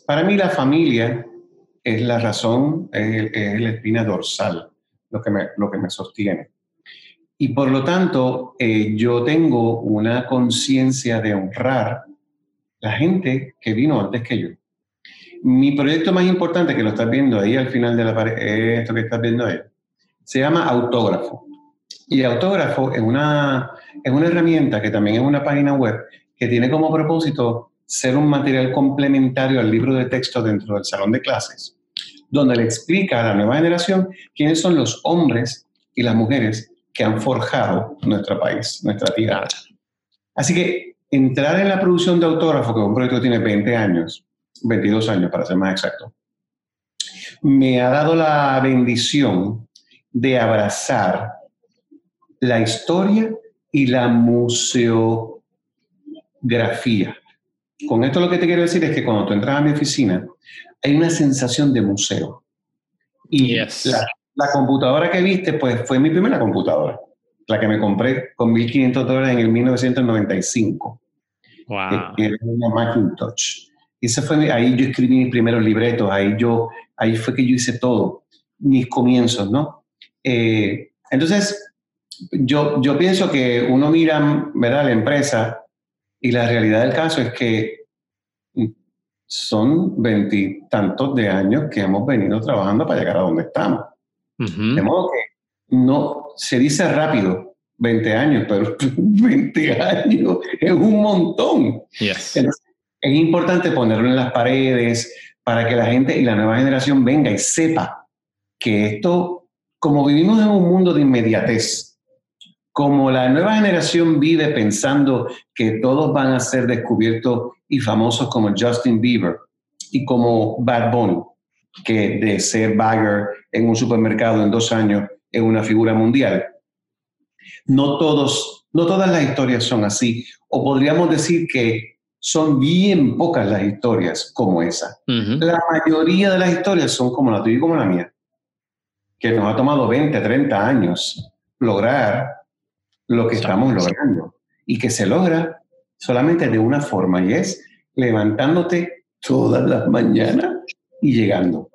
para mí la familia es la razón, es, la espina dorsal, lo que me, lo que me sostiene. Y por lo tanto, eh, yo tengo una conciencia de honrar la gente que vino antes que yo. Mi proyecto más importante, que lo estás viendo ahí al final de la pared, esto que estás viendo ahí, se llama Autógrafo. Y Autógrafo es una, es una herramienta que también es una página web que tiene como propósito ser un material complementario al libro de texto dentro del salón de clases, donde le explica a la nueva generación quiénes son los hombres y las mujeres que han forjado nuestro país, nuestra tierra. Así que entrar en la producción de autógrafo, que un proyecto que tiene 20 años, 22 años para ser más exacto, me ha dado la bendición de abrazar la historia y la museografía. Con esto lo que te quiero decir es que cuando tú entras a mi oficina, hay una sensación de museo. Y la, computadora que viste, pues fue mi primera computadora, la que me compré con 1.500 dólares en el 1995. Wow. Que era una Macintosh. Y ese fue, ahí yo escribí mis primeros libretos, ahí, yo, ahí fue que yo hice todo, mis comienzos, ¿no? Eh, entonces, yo, yo pienso que uno mira ¿verdad? la empresa y la realidad del caso es que son veintitantos de años que hemos venido trabajando para llegar a donde estamos. De modo que no, se dice rápido, 20 años, pero [LAUGHS] 20 años es un montón. es importante ponerlo en las paredes para que la gente y la nueva generación venga y sepa que esto, como vivimos en un mundo de inmediatez, como la nueva generación vive pensando que todos van a ser descubiertos y famosos como Justin Bieber y como Bad Bunny, que de ser bagger en un supermercado en dos años es una figura mundial. No, todos, no todas las historias son así, o podríamos decir que son bien pocas las historias como esa. La mayoría de las historias son como la tuya y como la mía, que nos ha tomado 20, 30 años lograr lo que estamos logrando y que se logra solamente de una forma y es levantándote todas las mañanas y llegando.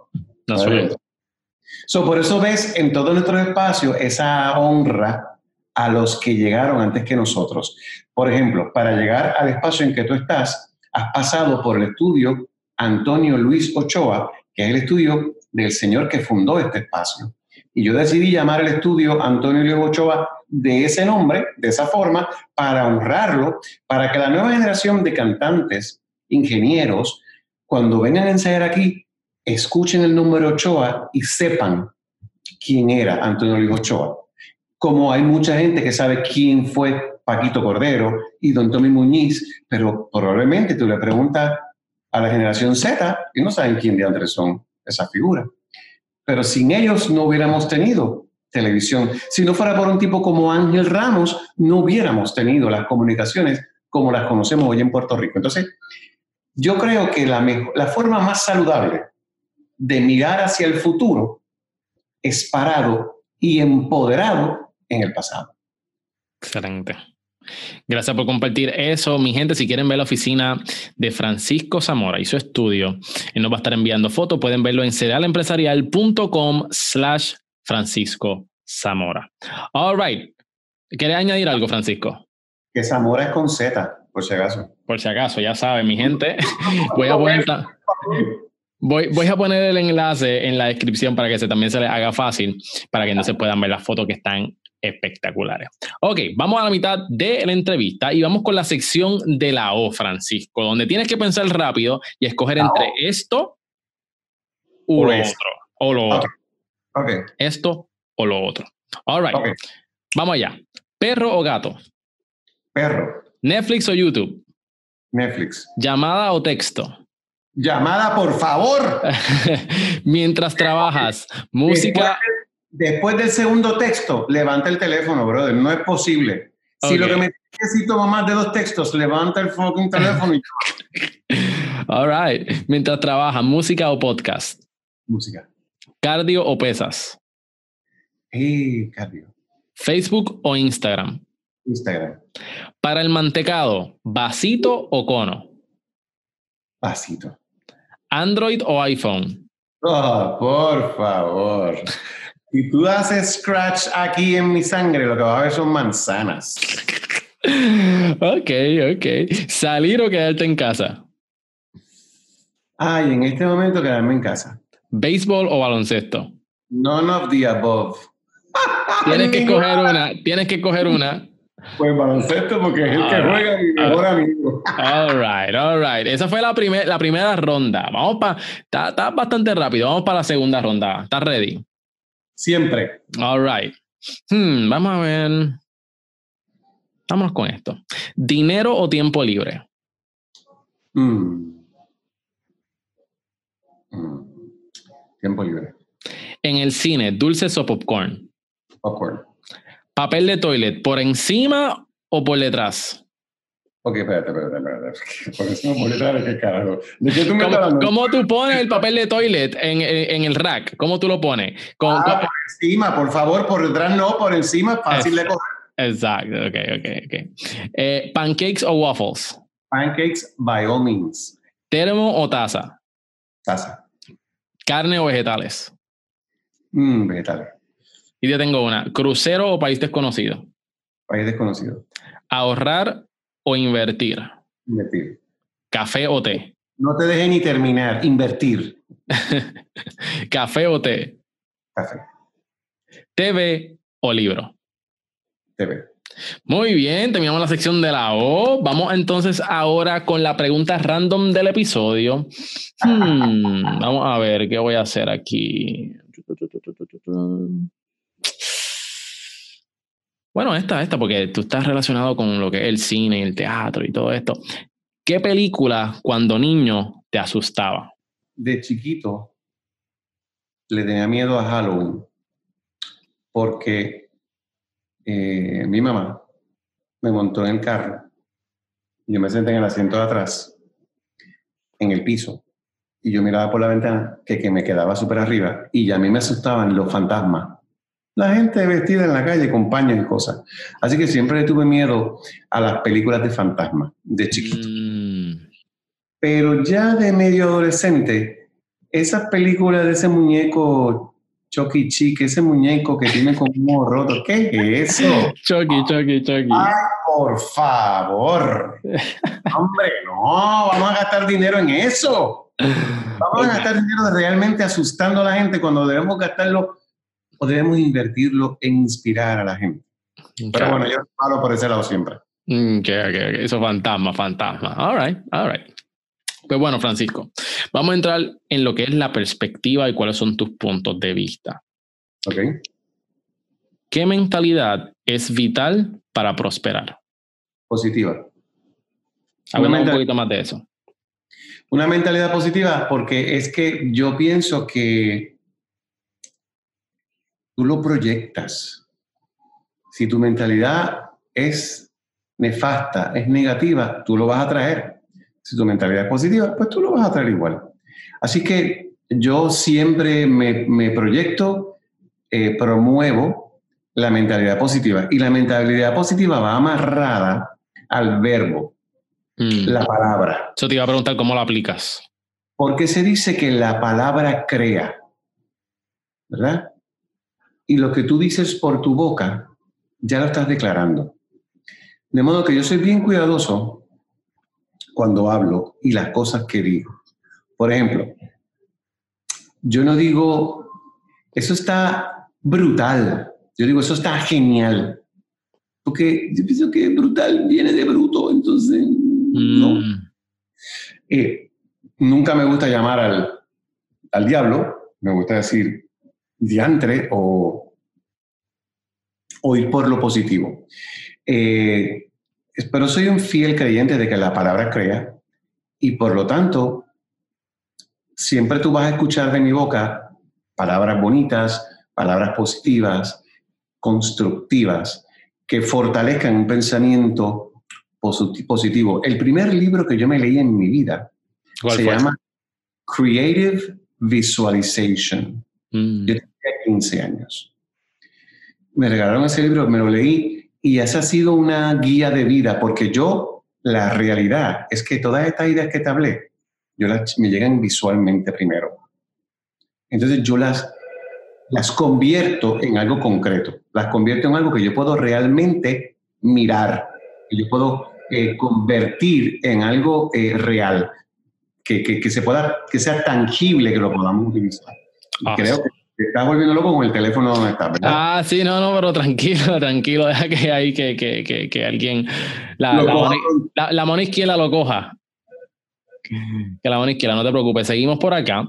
So, por eso ves en todos nuestros espacios esa honra a los que llegaron antes que nosotros. Por ejemplo, para llegar al espacio en que tú estás, has pasado por el estudio Antonio Luis Ochoa, que es el estudio del señor que fundó este espacio. Y yo decidí llamar el estudio Antonio Luis Ochoa de ese nombre, de esa forma, para honrarlo, para que la nueva generación de cantantes, ingenieros, cuando vengan a ensayar aquí, escuchen el número Ochoa y sepan quién era Antonio Luis Ochoa. Como hay mucha gente que sabe quién fue Paquito Cordero y Don Tommy Muñiz, pero probablemente tú le preguntas a la generación Z y no saben quién de Andrés son esas figuras. Pero sin ellos no hubiéramos tenido televisión. Si no fuera por un tipo como Ángel Ramos, no hubiéramos tenido las comunicaciones como las conocemos hoy en Puerto Rico. Entonces, yo creo que la, la forma más saludable de mirar hacia el futuro es parado y empoderado en el pasado. Excelente. Gracias por compartir eso. Mi gente, si quieren ver la oficina de Francisco Zamora y su estudio, él nos va a estar enviando fotos. Pueden verlo en cerealempresarial.com slash Francisco Zamora. All right. ¿Quieres añadir algo, Francisco? Que Zamora es con Z, por si acaso. Por si acaso, ya saben, mi gente. [LAUGHS] voy a poner... Voy, voy, a poner el enlace en la descripción para que se, también se les haga fácil, para que no se puedan ver las fotos que están espectaculares. Ok, vamos a la mitad de la entrevista y vamos con la sección de la O, Francisco, donde tienes que pensar rápido y escoger entre esto o lo otro. O lo otro. Okay. Esto o lo otro. All right. Vamos allá. ¿Perro o gato? Perro. ¿Netflix o YouTube? Netflix. ¿Llamada o texto? Llamada, por favor. [LAUGHS] Mientras trabajas, música. Después, del segundo texto, levanta el teléfono, brother. No es posible. Si lo que me necesito más de dos textos, levanta el fucking teléfono y. [LAUGHS] All right. Mientras trabajas, música o podcast? Música. ¿Cardio o pesas? Eh, cardio. ¿Facebook o Instagram? Instagram. Para el mantecado, ¿vasito o cono? Vasito. ¿Android o iPhone? Oh, por favor. Si tú haces scratch aquí en mi sangre, lo que va a ver son manzanas. ok, ok. ¿Salir o quedarte en casa? Ay, en este momento quedarme en casa. ¿Béisbol o baloncesto? None of the above. Tienes que escoger una. Tienes que coger una. Pues baloncesto porque es el que juega mi mejor amigo. All right, all right. Esa fue la, la primera ronda. Vamos para... Está, bastante rápido. Vamos para la segunda ronda. ¿Estás ready? Siempre. All right. Hmm, vamos a ver. Vámonos con esto. ¿Dinero o tiempo libre? Hmm. Hmm. Tiempo libre. En el cine, ¿dulces o popcorn? Popcorn. ¿Papel de toilet por encima o por detrás? Ok, espérate, espérate, espérate. Por encima o por detrás, ¿qué carajo? ¿De qué tú me ¿Cómo, ¿Cómo, tú pones el papel de toilet en, en, el rack? ¿Cómo tú lo pones? Con, ah, por encima, por favor, por detrás no, por encima, fácil de coger. Exacto, ok, ok, ok. Eh, ¿Pancakes o waffles? Pancakes, by all means. ¿Termo o taza? Taza. ¿Carne o vegetales? Mm, vegetales. Y yo tengo una. ¿Crucero o país desconocido? País desconocido. ¿Ahorrar o invertir? Invertir. ¿Café o té? No te deje ni terminar. Invertir. [LAUGHS] ¿Café o té? Café. ¿TV o libro? TV. Muy bien, terminamos la sección de la O. Vamos entonces ahora con la pregunta random del episodio. Hmm, vamos a ver qué voy a hacer aquí. Bueno, esta, esta, porque tú estás relacionado con lo que es el cine, el teatro y todo esto. ¿Qué película cuando niño te asustaba? De chiquito le tenía miedo a Halloween porque eh, mi mamá me montó en el carro yo me senté en el asiento de atrás, en el piso, y yo miraba por la ventana que, que me quedaba súper arriba y ya a mí me asustaban los fantasmas la gente vestida en la calle con paños y cosas. Así que siempre le tuve miedo a las películas de fantasmas de chiquito. Mm. Pero ya de medio adolescente, esas películas de ese muñeco Chucky Chick, ese muñeco que tiene como un roto, ¿qué es eso? Chucky, Chucky, Chucky. Ay, por favor. Hombre, no, vamos a gastar dinero en eso. Vamos a gastar dinero realmente asustando a la gente cuando debemos gastarlo o debemos invertirlo en inspirar a la gente. Pero bueno, yo paro por ese lado siempre. Mm, okay, okay, okay. Eso fantasma, fantasma. All right, all right. Pues bueno, Francisco, vamos a entrar en lo que es la perspectiva y cuáles son tus puntos de vista. Ok. ¿Qué mentalidad es vital para prosperar? Positiva. Háblame un poquito más de eso. Una mentalidad positiva porque es que yo pienso que tú lo proyectas. Si tu mentalidad es nefasta, es negativa, tú lo vas a traer. Si tu mentalidad es positiva, pues tú lo vas a traer igual. Así que yo siempre me, proyecto, eh, promuevo la mentalidad positiva. Y la mentalidad positiva va amarrada al verbo, mm. la palabra. Yo te iba a preguntar cómo lo aplicas. Porque se dice que la palabra crea, ¿verdad? Y lo que tú dices por tu boca, ya lo estás declarando. De modo que yo soy bien cuidadoso cuando hablo y las cosas que digo. Por ejemplo, yo no digo, eso está brutal. Yo digo, eso está genial. Porque yo pienso que brutal viene de bruto, entonces no. Mm. Eh, nunca me gusta llamar al, al diablo, me gusta decir diantre o, o ir por lo positivo. Eh, pero soy un fiel creyente de que la palabra crea y por lo tanto, siempre tú vas a escuchar de mi boca palabras bonitas, palabras positivas, constructivas, que fortalezcan un pensamiento positivo. El primer libro que yo me leí en mi vida se llama Creative Visualization. Mm. Yo tenía 15 años. Me regalaron ese libro, me lo leí y esa ha sido una guía de vida porque yo, la realidad es que todas estas ideas que te hablé, yo las, me llegan visualmente primero. Entonces yo las, las convierto en algo concreto, las convierto en algo que yo puedo realmente mirar, que yo puedo eh, convertir en algo eh, real que, que, se pueda, que sea tangible, que lo podamos utilizar. Ah, creo que estás volviendo loco con el teléfono donde está, ¿verdad? Ah, sí, no, no, pero tranquilo, [LAUGHS] tranquilo, deja que ahí que, que, que, alguien, la, la, mano, izquierda lo coja. Que la mano izquierda, no te preocupes, seguimos por acá.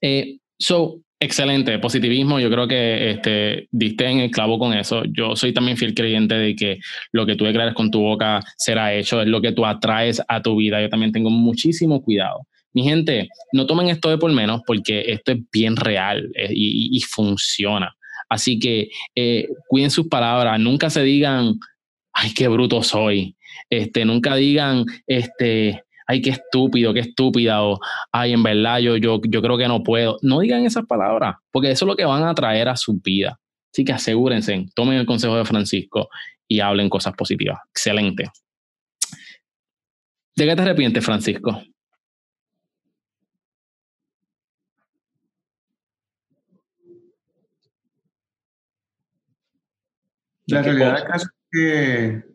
Eh, so, Excelente, positivismo, yo creo que este, diste en el clavo con eso. Yo soy también fiel creyente de que lo que tú declares con tu boca será hecho, es lo que tú atraes a tu vida. Yo también tengo muchísimo cuidado. Mi gente, no tomen esto de por menos porque esto es bien real eh, y, funciona. Así que eh, cuiden sus palabras, nunca se digan, ay, qué bruto soy. Este, nunca digan, este, ay, qué estúpido, qué estúpida, o ay, en verdad yo, yo, yo creo que no puedo. No digan esas palabras, porque eso es lo que van a traer a su vida. Así que asegúrense, tomen el consejo de Francisco y hablen cosas positivas. Excelente. ¿De qué te arrepientes, Francisco? La realidad del caso es que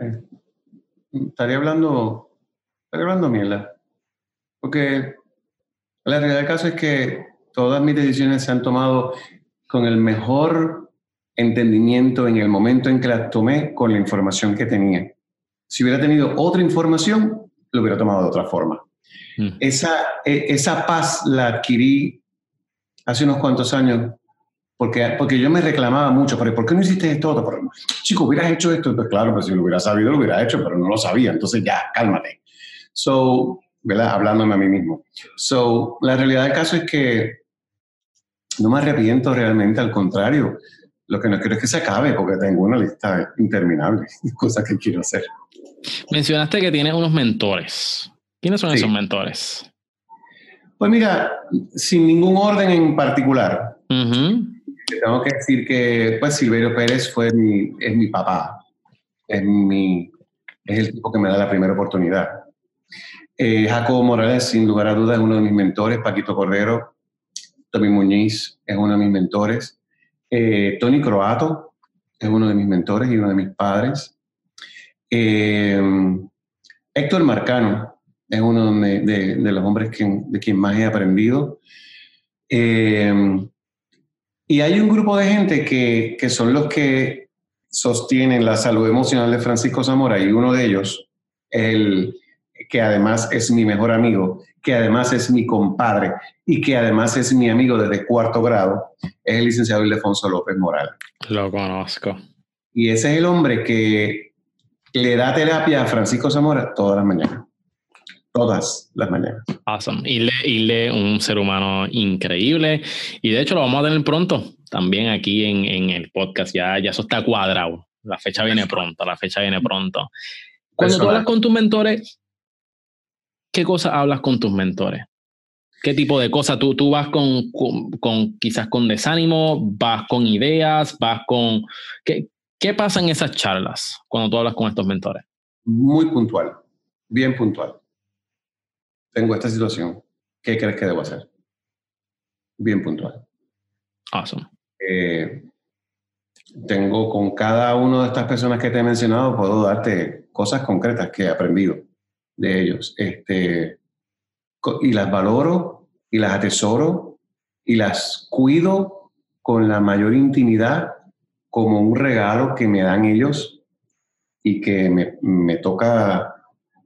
Eh, estaría hablando, estaría hablando mierda. Porque la realidad del caso es que todas mis decisiones se han tomado con el mejor entendimiento en el momento en que las tomé con la información que tenía. Si hubiera tenido otra información, lo hubiera tomado de otra forma. Mm. Esa, e, esa paz la adquirí hace unos cuantos años porque, porque yo me reclamaba mucho, pero ¿por qué no hiciste esto? Otro? Chico, hubieras hecho esto. Entonces, claro, pues si lo hubiera sabido, lo hubiera hecho, pero no lo sabía. Entonces, ya, cálmate. So, ¿verdad? Hablándome a mí mismo. So, la realidad del caso es que no me arrepiento realmente, al contrario. Lo que no quiero es que se acabe, porque tengo una lista interminable de cosas que quiero hacer. Mencionaste que tienes unos mentores. ¿Quiénes son esos mentores? Pues mira, sin ningún orden en particular. Tengo que decir que pues Silverio Pérez fue mi, es mi papá, es, mi, es el tipo que me da la primera oportunidad. Eh, Jacobo Morales, sin lugar a dudas, es uno de mis mentores, Paquito Cordero, Tommy Muñiz es uno de mis mentores, eh, Tony Croato es uno de mis mentores y uno de mis padres. Eh, Héctor Marcano es uno de, los hombres que, de quien más he aprendido. Eh, y hay un grupo de gente que, que son los que sostienen la salud emocional de Francisco Zamora y uno de ellos, el que además es mi mejor amigo, que además es mi compadre y que además es mi amigo desde cuarto grado, es el licenciado Ildefonso López Moral. Lo conozco. Y ese es el hombre que le da terapia a Francisco Zamora todas las mañanas todas las mañanas. Awesome. Y le, un ser humano increíble. Y de hecho lo vamos a tener pronto también aquí en, en el podcast. Ya, ya eso está cuadrado. La fecha viene pronto, la fecha viene pronto. Cuando tú hablas con tus mentores, ¿qué cosas hablas con tus mentores? ¿Qué tipo de cosas? ¿Tú, tú vas con, con, con, quizás con desánimo? ¿Vas con ideas? ¿Vas con... ¿Qué, ¿Qué pasa en esas charlas cuando tú hablas con estos mentores? Muy puntual, bien puntual tengo esta situación, ¿qué crees que debo hacer? Bien puntual. Awesome. Eh, tengo con cada una de estas personas que te he mencionado, puedo darte cosas concretas que he aprendido de ellos. Este, y las valoro y las atesoro y las cuido con la mayor intimidad como un regalo que me dan ellos y que me, me toca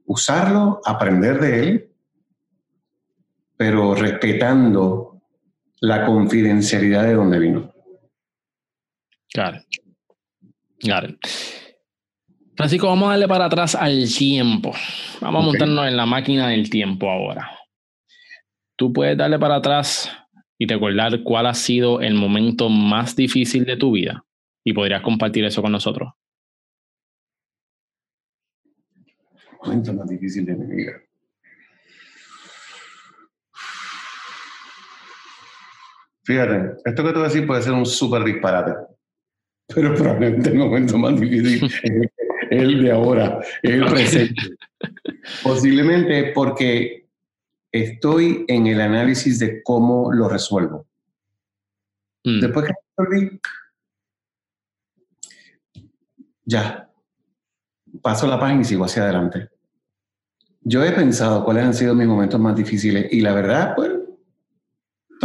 usarlo, aprender de él pero respetando la confidencialidad de donde vino. Claro. Claro. Francisco, vamos a darle para atrás al tiempo. Vamos a montarnos en la máquina del tiempo ahora. Tú puedes darle para atrás y recordar cuál ha sido el momento más difícil de tu vida y podrías compartir eso con nosotros. Momento más difícil de mi vida. Fíjate, esto que te voy a decir puede ser un súper disparate, pero probablemente el momento más difícil es el de ahora, es el presente. Posiblemente porque estoy en el análisis de cómo lo resuelvo. Mm. Después que resolví, ya, paso la página y sigo hacia adelante. Yo he pensado cuáles han sido mis momentos más difíciles y la verdad, pues,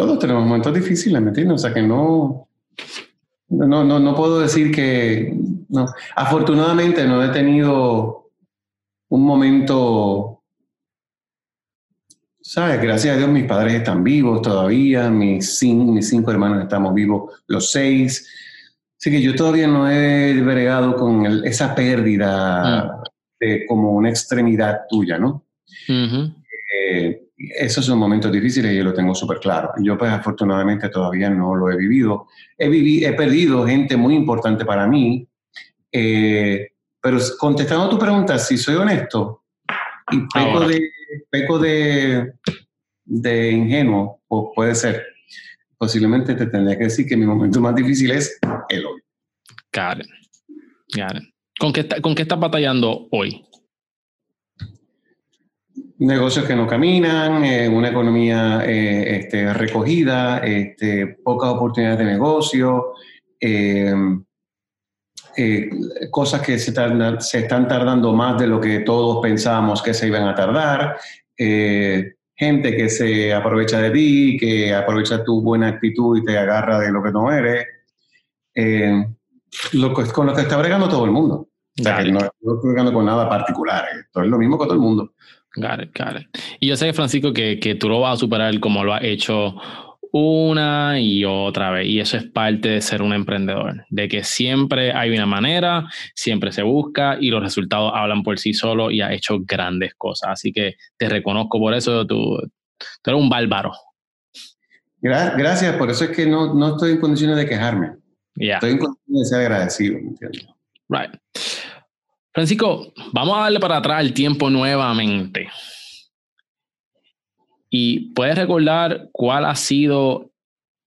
todos tenemos momentos difíciles, ¿me entiendes? O sea que no, no, no, no puedo decir que, no. Afortunadamente no he tenido un momento, ¿sabes? Gracias a Dios mis padres están vivos todavía, mis cinco, mis cinco hermanos estamos vivos, los seis. Así que yo todavía no he bregado con esa pérdida mm. de, como una extremidad tuya, ¿no? Esos son momentos difíciles y yo lo tengo súper claro. Yo pues afortunadamente todavía no lo he vivido. He, he perdido gente muy importante para mí, eh, pero contestando a tu pregunta, si soy honesto y peco, de, peco de, de ingenuo, pues puede ser. Posiblemente te tendría que decir que mi momento más difícil es el hoy. Karen, Karen. ¿Con qué, ¿Con qué estás batallando hoy? Negocios que no caminan, eh, una economía eh, este, recogida, este, pocas oportunidades de negocio, eh, cosas que se, se, están tardando más de lo que todos pensábamos que se iban a tardar, gente que se aprovecha de ti, que aprovecha tu buena actitud y te agarra de lo que no eres, lo, con lo que está bregando todo el mundo. O sea, que no, no estoy bregando con nada particular, esto es lo mismo con todo el mundo. Got it, got it. Y yo sé, Francisco, que, que tú lo vas a superar como lo has hecho una y otra vez. Y eso es parte de ser un emprendedor, de que siempre hay una manera, siempre se busca y los resultados hablan por sí solos y has hecho grandes cosas. Así que te reconozco por eso, tú, tú eres un bárbaro. Gracias, por eso es que no, no estoy en condiciones de quejarme. Estoy en condiciones de ser agradecido, ¿me entiendes? Right. Francisco, vamos a darle para atrás el tiempo nuevamente. Y puedes recordar cuál ha sido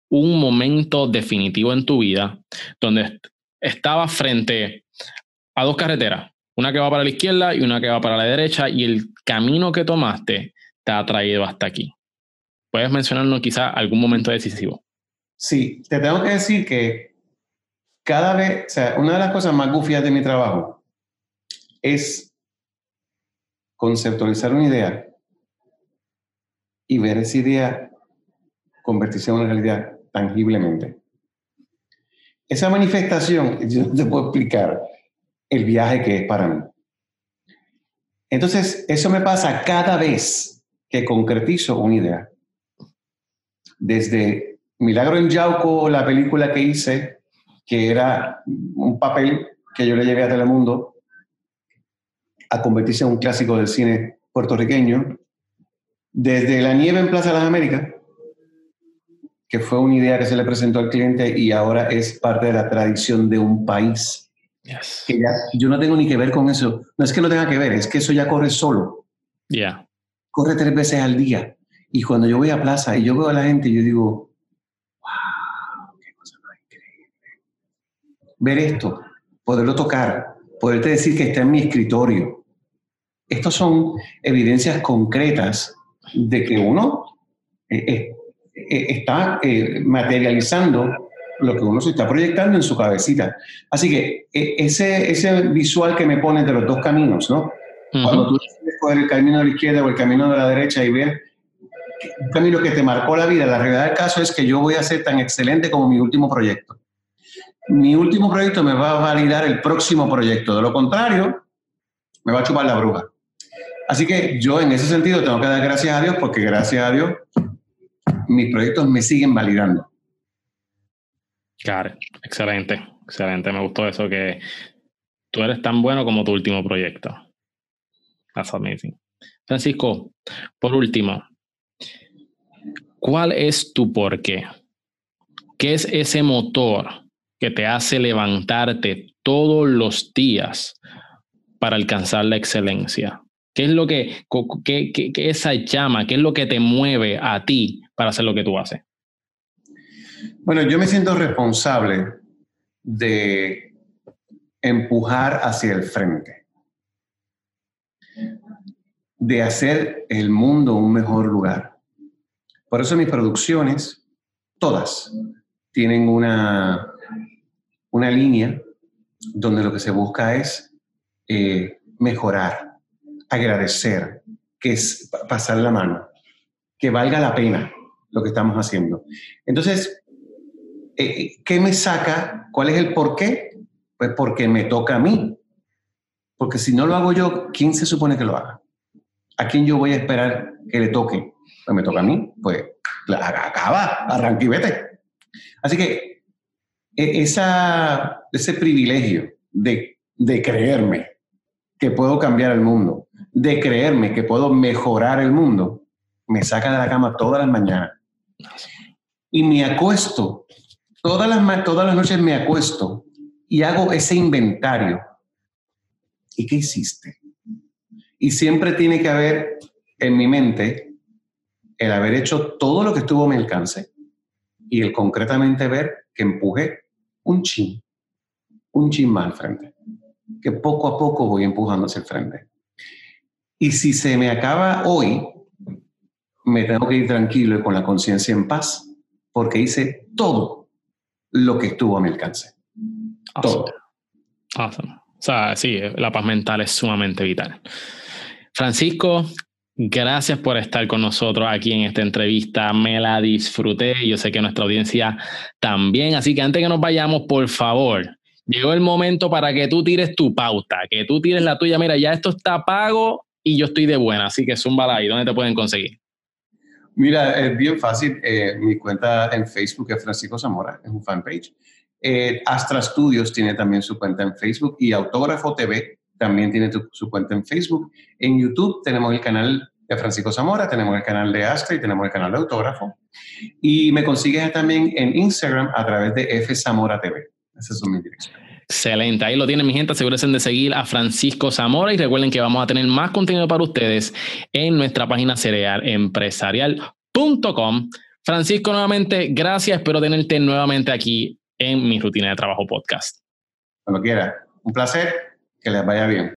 un momento definitivo en tu vida donde estabas frente a dos carreteras, una que va para la izquierda y una que va para la derecha, y el camino que tomaste te ha traído hasta aquí. ¿Puedes mencionarnos quizá algún momento decisivo? Sí, te tengo que decir que cada vez, o sea, una de las cosas más gufias de mi trabajo es conceptualizar una idea y ver esa idea convertirse en una realidad tangiblemente. Esa manifestación, [LAUGHS] yo te puedo explicar el viaje que es para mí. Entonces, eso me pasa cada vez que concretizo una idea. Desde Milagro en Yauco, la película que hice, que era un papel que yo le llevé a Telemundo, a convertirse en un clásico del cine puertorriqueño, desde La Nieve en Plaza de las Américas, que fue una idea que se le presentó al cliente y ahora es parte de la tradición de un país. Que ya, yo no tengo ni que ver con eso. No es que no tenga que ver, es que eso ya corre solo. Ya. Corre tres veces al día. Y cuando yo voy a plaza y yo veo a la gente, yo digo, wow, qué cosa más increíble. Ver esto, poderlo tocar, poderte decir que está en mi escritorio, estos son evidencias concretas de que uno eh, eh, eh, está materializando lo que uno se está proyectando en su cabecita. Así que ese, ese visual que me pones de los dos caminos, ¿no? Cuando tú coger el camino de la izquierda o el camino de la derecha y ver un camino que te marcó la vida, la realidad del caso es que yo voy a ser tan excelente como mi último proyecto. Mi último proyecto me va a validar el próximo proyecto. De lo contrario, me va a chupar la bruja. Así que yo en ese sentido tengo que dar gracias a Dios porque gracias a Dios mis proyectos me siguen validando. Claro, excelente, Excelente, me gustó eso que tú eres tan bueno como tu último proyecto. That's amazing. Francisco, por último, ¿cuál es tu porqué? ¿Qué es ese motor que te hace levantarte todos los días para alcanzar la excelencia? ¿Qué es lo que, que, esa llama, qué es lo que te mueve a ti para hacer lo que tú haces? Bueno, yo me siento responsable de empujar hacia el frente, de hacer el mundo un mejor lugar. Por eso mis producciones, todas, tienen una, una línea donde lo que se busca es eh, mejorar, agradecer, que es pasar la mano, que valga la pena lo que estamos haciendo. Entonces, eh, ¿qué me saca? ¿Cuál es el por qué? Pues porque me toca a mí. Porque si no lo hago yo, ¿quién se supone que lo haga? ¿A quién yo voy a esperar que le toque? Pues me toca a mí, pues acaba, arranque y vete. Así que e, esa, ese privilegio de, de creerme que puedo cambiar el mundo, de creerme que puedo mejorar el mundo, me saca de la cama todas las mañanas. Y me acuesto Todas las, todas las noches me acuesto y hago ese inventario. ¿Y qué hiciste? Y siempre tiene que haber en mi mente el haber hecho todo lo que estuvo a mi alcance y el concretamente ver que empujé un chin, un chin más al frente, que poco a poco voy empujando hacia el frente. Y si se me acaba hoy, me tengo que ir tranquilo y con la conciencia en paz, porque hice todo lo que estuvo a mi alcance. Todo. Awesome. O sea, sí, la paz mental es sumamente vital. Francisco, gracias por estar con nosotros aquí en esta entrevista. Me la disfruté. Yo sé que nuestra audiencia también. Así que antes que nos vayamos, por favor, llegó el momento para que tú tires tu pauta, que tú tires la tuya. Mira, ya esto está pago y yo estoy de buena. Así que zúmbala ahí. ¿Dónde te pueden conseguir? Mira, es bien fácil. Eh, mi cuenta en Facebook es Francisco Zamora, es un fanpage. Eh, Astra Studios tiene también su cuenta en Facebook y Autógrafo TV también tiene su cuenta en Facebook. En YouTube tenemos el canal de Francisco Zamora, tenemos el canal de Astra y tenemos el canal de Autógrafo. Y me consigues también en Instagram a través de F Zamora TV. Esas son mis direcciones. Excelente, ahí lo tienen mi gente, asegúrense de seguir a Francisco Zamora y recuerden que vamos a tener más contenido para ustedes en nuestra página cerealempresarial.com. Francisco, nuevamente, gracias, espero tenerte nuevamente aquí en mi rutina de trabajo podcast. Cuando quiera, un placer, que les vaya bien.